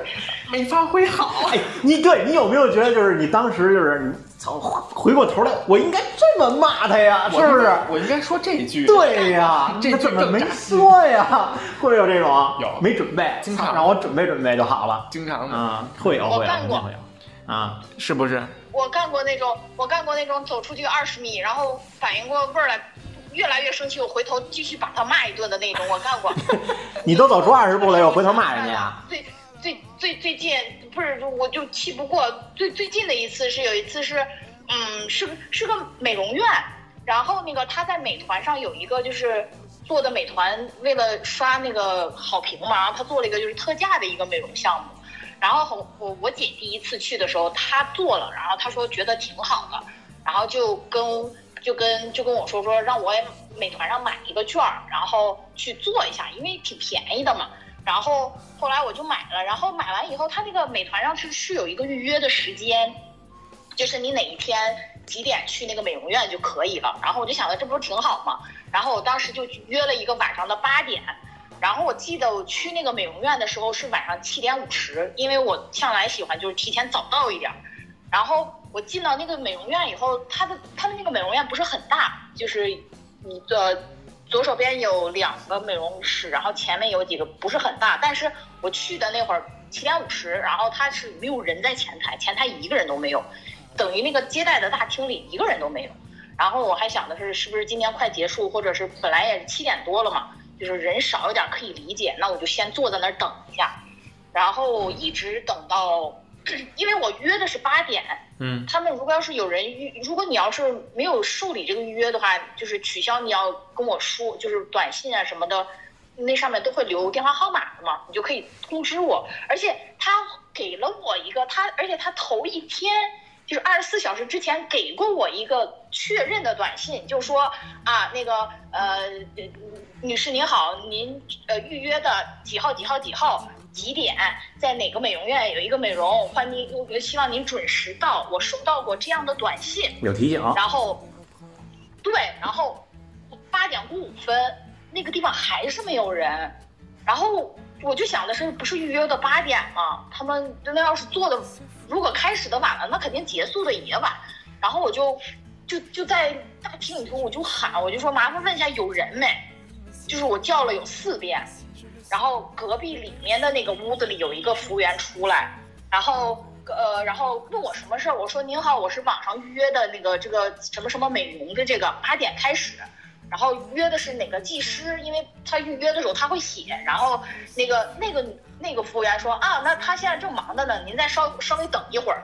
没发挥好。哎，你对你有没有觉得，就是你当时就是你操，回过头来，我应该这么骂他呀，是不是？我应该说这句。对呀，这他怎么没说呀？会有这种有没准备，经常让我准备准备就好了经常的，啊，会有会有会有啊，是不是？我干过那种，我干过那种走出去二十米，然后反应过味儿来，越来越生气，我回头继续把他骂一顿的那种，我干过。你都走出二十步了，又回头骂人家 呀？最最最最近不是，我就气不过。最最近的一次是有一次是，嗯，是是个美容院，然后那个他在美团上有一个就是做的美团为了刷那个好评嘛，然后他做了一个就是特价的一个美容项目。然后我我姐第一次去的时候，她做了，然后她说觉得挺好的，然后就跟就跟就跟我说说让我也美团上买一个券儿，然后去做一下，因为挺便宜的嘛。然后后来我就买了，然后买完以后，它那个美团上是是有一个预约的时间，就是你哪一天几点去那个美容院就可以了。然后我就想着这不是挺好吗？然后我当时就约了一个晚上的八点。然后我记得我去那个美容院的时候是晚上七点五十，因为我向来喜欢就是提前早到一点儿。然后我进到那个美容院以后，它的它的那个美容院不是很大，就是你的左手边有两个美容室，然后前面有几个不是很大。但是我去的那会儿七点五十，然后它是没有人在前台，前台一个人都没有，等于那个接待的大厅里一个人都没有。然后我还想的是，是不是今天快结束，或者是本来也是七点多了嘛，就是人少一点可以理解，那我就先坐在那儿等一下，然后一直等到，因为我约的是八点，嗯，他们如果要是有人预，如果你要是没有受理这个预约的话，就是取消，你要跟我说，就是短信啊什么的，那上面都会留电话号码的嘛，你就可以通知我。而且他给了我一个他，而且他头一天就是二十四小时之前给过我一个确认的短信，就说啊那个呃，女士您好，您呃预约的几号几号几号。几点在哪个美容院有一个美容，欢迎您，希望您准时到。我收到过这样的短信，有提醒，然后，对，然后八点过五分，那个地方还是没有人，然后我就想的是，不是预约的八点吗？他们那要是做的，如果开始的晚了，那肯定结束的也晚。然后我就就就在大厅里头，我就喊，我就说麻烦问一下有人没？就是我叫了有四遍，然后隔壁里面的那个屋子里有一个服务员出来，然后呃，然后问我什么事儿，我说您好，我是网上预约的那个这个什么什么美容的这个八点开始，然后约的是哪个技师，因为他预约的时候他会写，然后那个那个那个服务员说啊，那他现在正忙着呢，您再稍稍微等一会儿，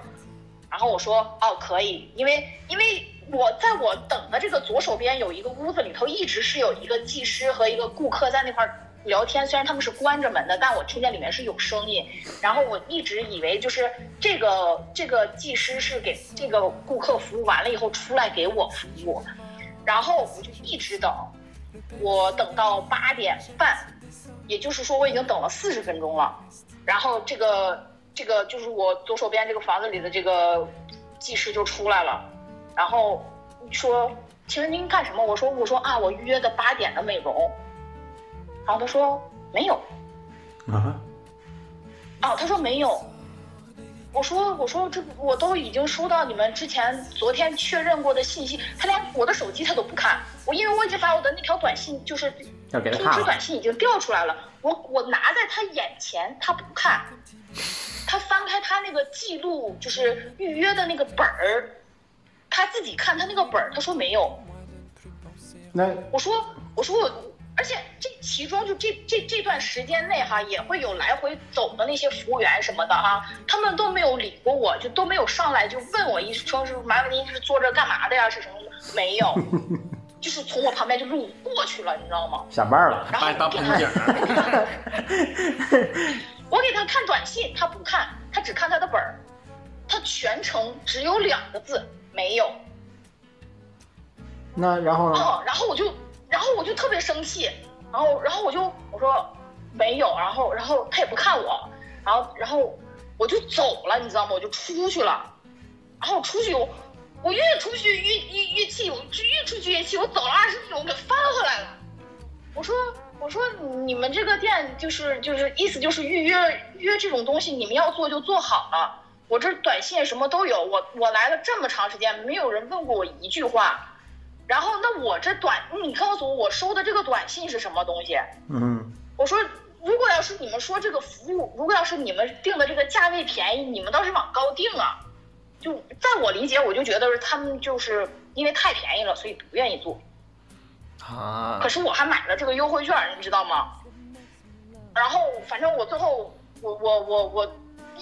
然后我说哦可以，因为因为。我在我等的这个左手边有一个屋子里头，一直是有一个技师和一个顾客在那块聊天。虽然他们是关着门的，但我听见里面是有声音。然后我一直以为就是这个这个技师是给这个顾客服务完了以后出来给我服务，然后我就一直等，我等到八点半，也就是说我已经等了四十分钟了。然后这个这个就是我左手边这个房子里的这个技师就出来了。然后说，请问您干什么？我说我说啊，我预约的八点的美容。然后他说没有。啊？啊，他说没有。我说我说这我都已经收到你们之前昨天确认过的信息，他连我的手机他都不看。我因为我已经把我的那条短信就是通知短信已经调出来了，我我拿在他眼前，他不看。他翻开他那个记录，就是预约的那个本儿。他自己看他那个本儿，他说没有。那我说我说我，而且这其中就这这这段时间内哈，也会有来回走的那些服务员什么的哈，他们都没有理过我，就都没有上来就问我一声是麻烦您是坐这干嘛的呀？是什么？没有，就是从我旁边就路过去了，你知道吗？下班了，然后当给他，我给他看短信，他不看，他只看他的本儿，他全程只有两个字。没有，那然后呢？哦，然后我就，然后我就特别生气，然后，然后我就我说没有，然后，然后他也不看我，然后，然后我就走了，你知道吗？我就出去了，然后出去，我我越出去越越越气，我越出去越气，我走了二十米，我给翻回来了。我说我说你们这个店就是就是意思就是预约约这种东西，你们要做就做好了。我这短信什么都有，我我来了这么长时间，没有人问过我一句话。然后那我这短，你告诉我我收的这个短信是什么东西？嗯，我说如果要是你们说这个服务，如果要是你们定的这个价位便宜，你们倒是往高定啊。就在我理解，我就觉得是他们就是因为太便宜了，所以不愿意做。啊。可是我还买了这个优惠券，你知道吗？然后反正我最后，我我我我。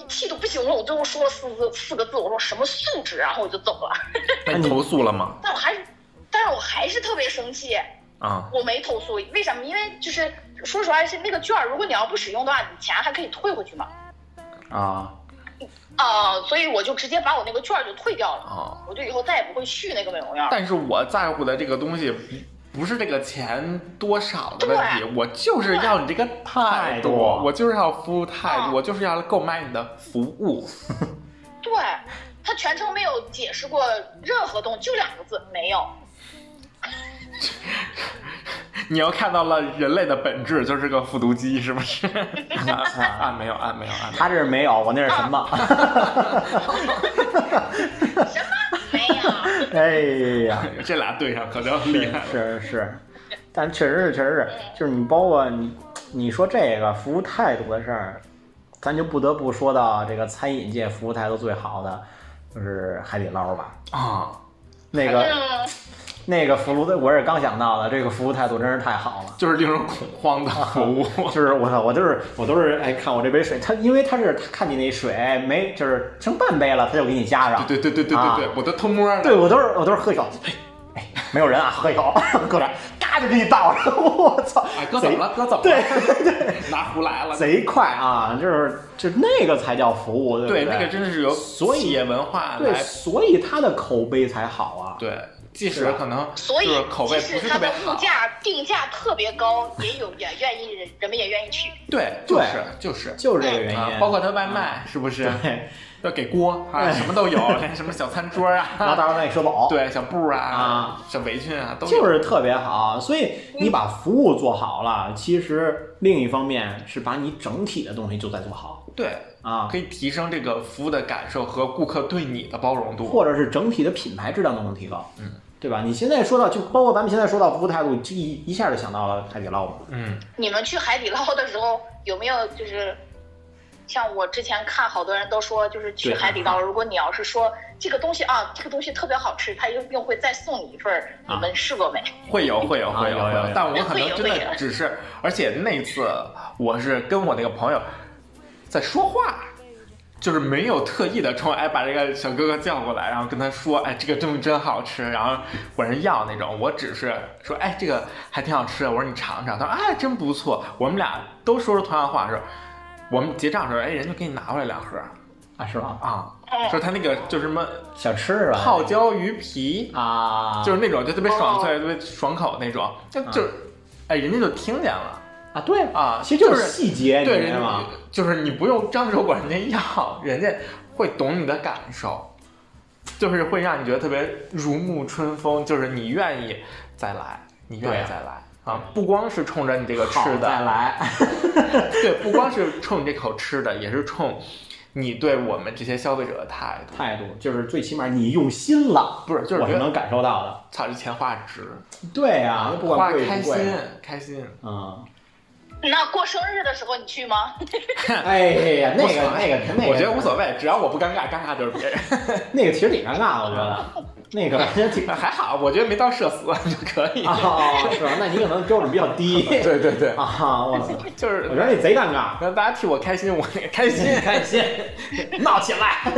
气都不行了，我最后说了四字四个字，我说什么素质，然后我就走了。那你投诉了吗？但我还是，但是我还是特别生气啊！我没投诉，为什么？因为就是说实话，是那个券，如果你要不使用的话，你钱还可以退回去嘛。啊啊！所以我就直接把我那个券就退掉了啊！我就以后再也不会去那个美容院。但是我在乎的这个东西。不是这个钱多少的问题，我就是要你这个态度，我就是要服务态度，我就是要购买你的服务。对他全程没有解释过任何东西，就两个字，没有。你又看到了人类的本质，就是个复读机，是不是？啊，没有啊，没有啊，他这是没有，我那是什么？什么？哎呀，这俩对上可能厉害了。是是，但确实是，确实是，就是你包括你你说这个服务态度的事儿，咱就不得不说到这个餐饮界服务态度最好的，就是海底捞吧？啊，那个。那个服务的，我也刚想到的，这个服务态度真是太好了，就是令人恐慌的服务。就是我操，我就是我都是哎，看我这杯水，他因为他是看你那水没，就是剩半杯了，他就给你加上。对对对对对对，我都偷摸的。对我都是我都是喝一口，哎，没有人啊，喝一口，搁这，嘎就给你倒上。我操，哎，哥怎么了？哥怎么了？对对，拿壶来了，贼快啊！就是就那个才叫服务，对对，那个真的是有所以文化对，所以他的口碑才好啊。对。即使可能所以就是口味不即使它是特别好，的物价定价特别高，也有也愿意人人们也愿意去。对，就是就是就是这个原因。啊，包括它外卖是不是，要给锅啊，哎什么都有，连什么小餐桌啊然后啊，到时候再给说饱。对，小布啊啊，小围裙啊，都有就是特别好，所以你把服务做好了，其实另一方面是把你整体的东西就在做好对，啊，可以提升这个服务的感受和顾客对你的包容度。或者是整体的品牌质量都能提高，嗯，对吧？你现在说到，就包括咱们现在说到服务态度，这一一下就想到了海底捞嘛，嗯，你们去海底捞的时候有没有就是，像我之前看好多人都说，就是去海底捞，如果你要是说这个东西啊，这个东西特别好吃，他一定会再送你一份儿。啊你们试过没？会有会有啊会有会有有但我可能真的只是，而且那次我是跟我那个朋友在说话。就是没有特意的冲哎把这个小哥哥叫过来，然后跟他说哎这个东西真好吃，然后管人要那种。我只是说哎这个还挺好吃的，我说你尝尝。他说哎真不错。我们俩都说出同样的话，说我们结账的时候哎人就给你拿过来两盒啊，是吗？啊，嗯说他那个就是什么小吃是吧？泡椒鱼皮，啊，就是那种就特别爽哦脆、特别爽口那种，就就，哎，人家就听见了啊，对，啊，其实就是是细节，对人？就是你不用张手管人家要，人家会懂你的感受，就是会让你觉得特别如沐春风，就是你愿意再来，你愿意再来啊，不光是冲着你这个吃的，再来，对，不光是冲你这口吃的，也是冲你对我们这些消费者的态度，态度就是最起码你用心了，不是，就是我是能感受到的。操这钱花值，对呀，不花开心，开心。嗯，那过生日的时候你去吗？哎呀，那个那个 那个，我觉得无所谓，只要我不尴尬，尴尬就是别人。那个其实挺尴尬的，我觉得那个挺还好，我觉得没到社死就可以。哦，是吧？那你可能标准比较低对对对，啊，我操，就是我觉得那贼尴尬，让大家替我开心，我也开心。开心，闹起来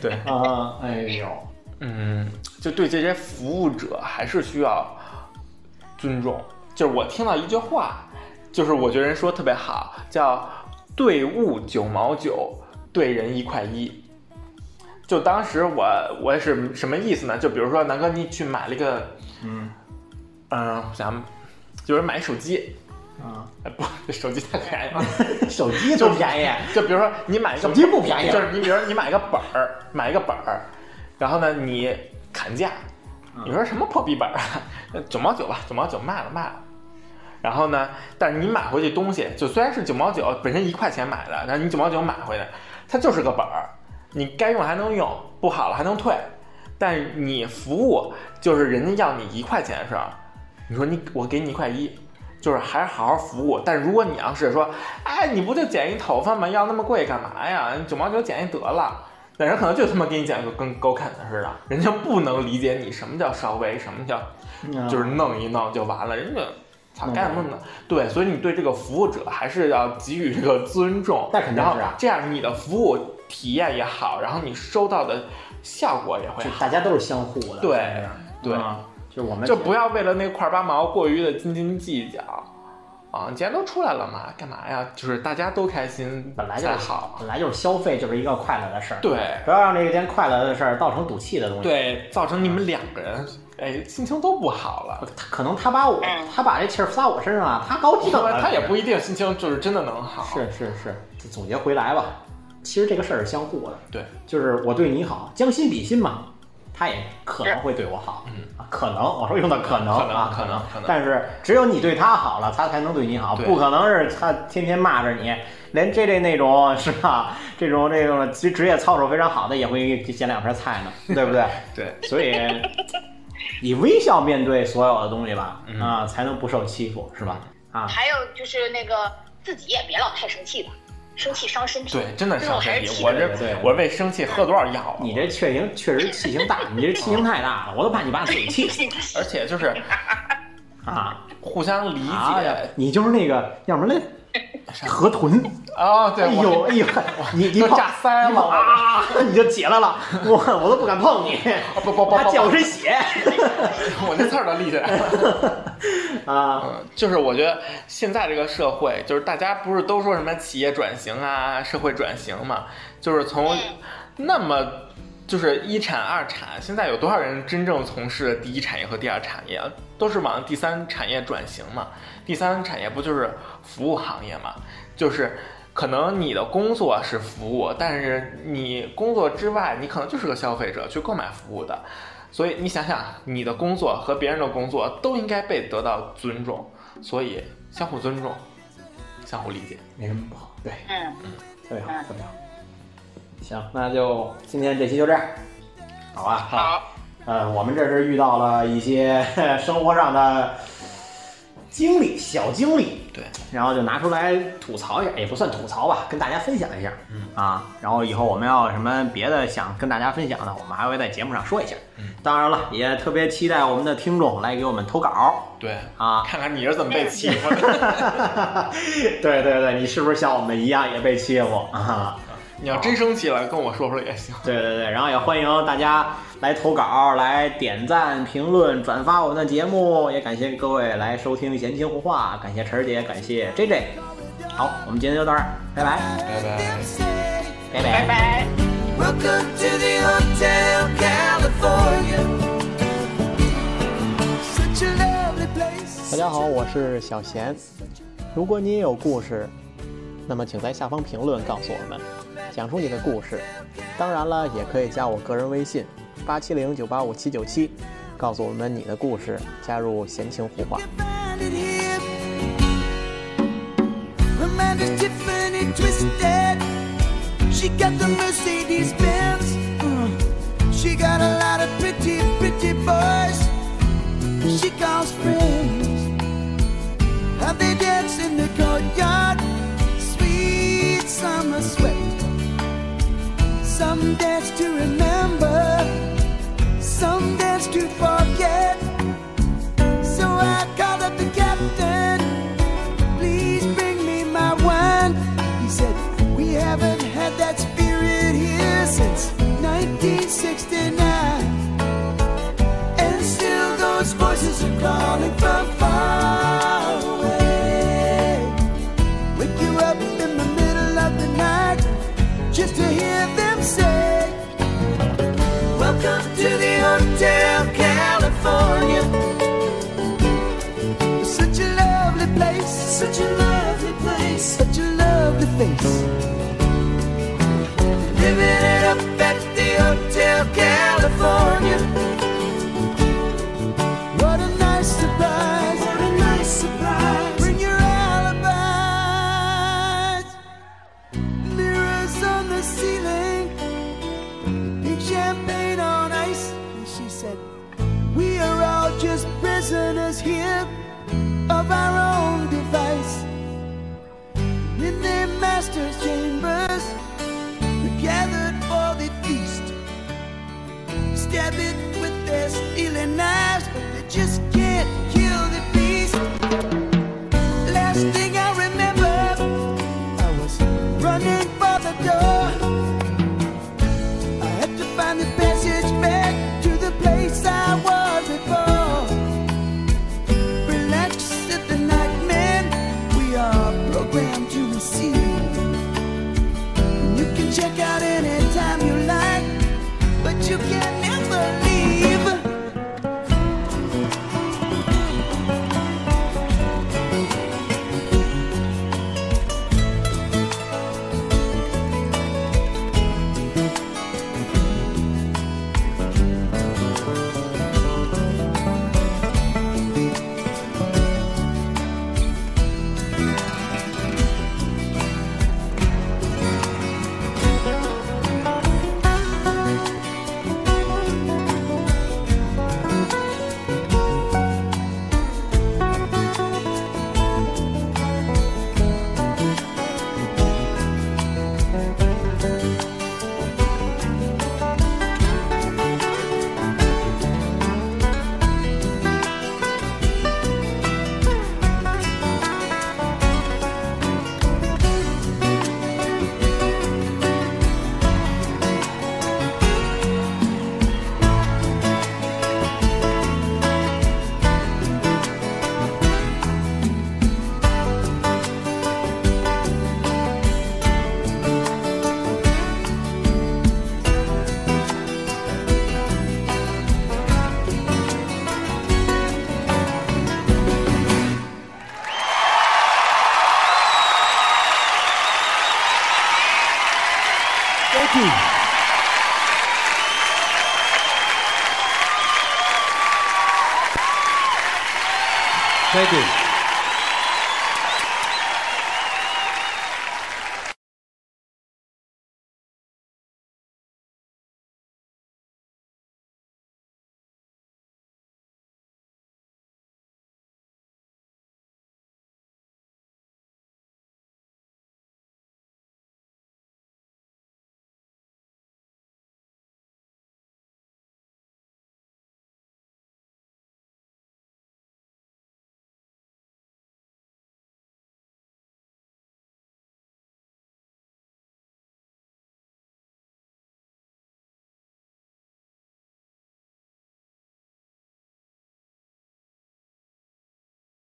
对，啊！哎呦，嗯，就对这些服务者还是需要尊重。就是我听到一句话，就是我觉得人说特别好，叫“对物九毛九，对人一块一”。就当时我我也是什么意思呢？就比如说南哥，你去买了一个，嗯嗯，我想就是买手机，啊，哎不，手机太便宜了。手机多便宜，就比如说你买一个手机不便宜就是你比如说你买个本儿，买一个本儿，然后呢你砍价，嗯你说什么破逼本儿啊？九毛九吧，九毛九卖了卖了。然后呢，但是你买回去东西，就虽然是九毛九，本身一块钱买的，但是你九毛九买回来，它就是个本儿，你该用还能用，不好了还能退。但你服务就是人家要你一块钱的时候，你说你我给你一块一，就是还是好好服务。但如果你要是说，哎，你不就剪一头发吗？要那么贵干嘛呀？九毛九剪一得了。那人可能就他妈给你剪个跟狗啃的似的，人家不能理解你什么叫稍微，什么叫就是弄一弄就完了，人家操弄干什么呢？对，所以你对这个服务者还是要给予这个尊重，那肯定是啊这样你的服务体验也好，然后你收到的效果也会好，大家都是相互的，对对啊就我们就不要为了那块八毛过于的斤斤计较。啊，既然都出来了嘛，干嘛呀？就是大家都开心，本来就好。本来就是消费就是一个快乐的事儿，对不要让这件快乐的事儿造成赌气的东西。，对，造成你们两个人哎心情都不好了。他可能他把我嗯他把这气儿撒我身上了，他高兴了，他也不一定心情就是真的能好。是是是，总结回来吧，其实这个事儿是相互的，对，就是我对你好，将心比心嘛，他也可能会对我好，嗯啊，可能我说用的可能可能啊，可能可能但是只有你对他好了，他才能对你好，不可能是他天天骂着你，连这这那种是吧？这种这种职职业操守非常好的也会捡两盘菜呢，对不对？对，所以 以微笑面对所有的东西吧，嗯啊，才能不受欺负，是吧？啊，还有就是那个自己也别老太生气了，生气伤身体。对，真的伤身体。是我这对对我为生气喝多少药啊？你这确实确实气性大，你这气性太大了，我都怕你把自己 气死而且就是 啊！互相理解。你就是那个要什么来河豚，哦，对，哎我呦哎呦，你你炸腮了啊，你就起来了，我我都不敢碰你，不不不不还溅我身血 我那刺儿都立起来了。啊！嗯，就是我觉得现在这个社会，就是大家不是都说什么企业转型啊、社会转型嘛，就是从那么就是一产、二产，现在有多少人真正从事第一产业和第二产业？都是往第三产业转型嘛？第三产业不就是服务行业嘛？就是可能你的工作是服务，但是你工作之外，你可能就是个消费者去购买服务的。所以你想想，你的工作和别人的工作都应该被得到尊重，所以相互尊重，相互理解。没什么不好。对，嗯，特别好，特别好。行，那就今天这期就这样，好吧？好，呃，我们这是遇到了一些 生活上的经历，小经历，对，然后就拿出来吐槽一下，也不算吐槽吧，跟大家分享一下，嗯啊，然后以后我们要有什么别的想跟大家分享的，我们还会在节目上说一下。嗯，当然了，也特别期待我们的听众来给我们投稿对，啊。看看你是怎么被欺负的。对对对，你是不是像我们一样也被欺负啊？你要真生气了，跟我说说也行。对对对，然后也欢迎大家来投稿、来点赞、评论、转发我们的节目，也感谢各位来收听《闲情胡话》，感谢晨儿姐，感谢 J J。好，我们今天就到这儿，拜拜，拜拜。拜拜拜。Welcome to the Hotel California. Such a lovely place. 大家好，我是小贤。如果你也有故事，那么请在下方评论告诉我们，讲述你的故事。当然了，也可以加我个人微信八七零九八五七九七，告诉我们你的故事，加入闲情胡话。Find it here. Her mind is Tiffany twisted. She got the Mercedes Benz. Uh, she got a lot of pretty, pretty boys. She calls friends. How they dance in the courtyard. Summer sweat. Some dance to remember. Some dance to forget. So I called up the captain. Please bring me my wine. He said, We haven't had that spirit here since 1969. And still those voices are calling from far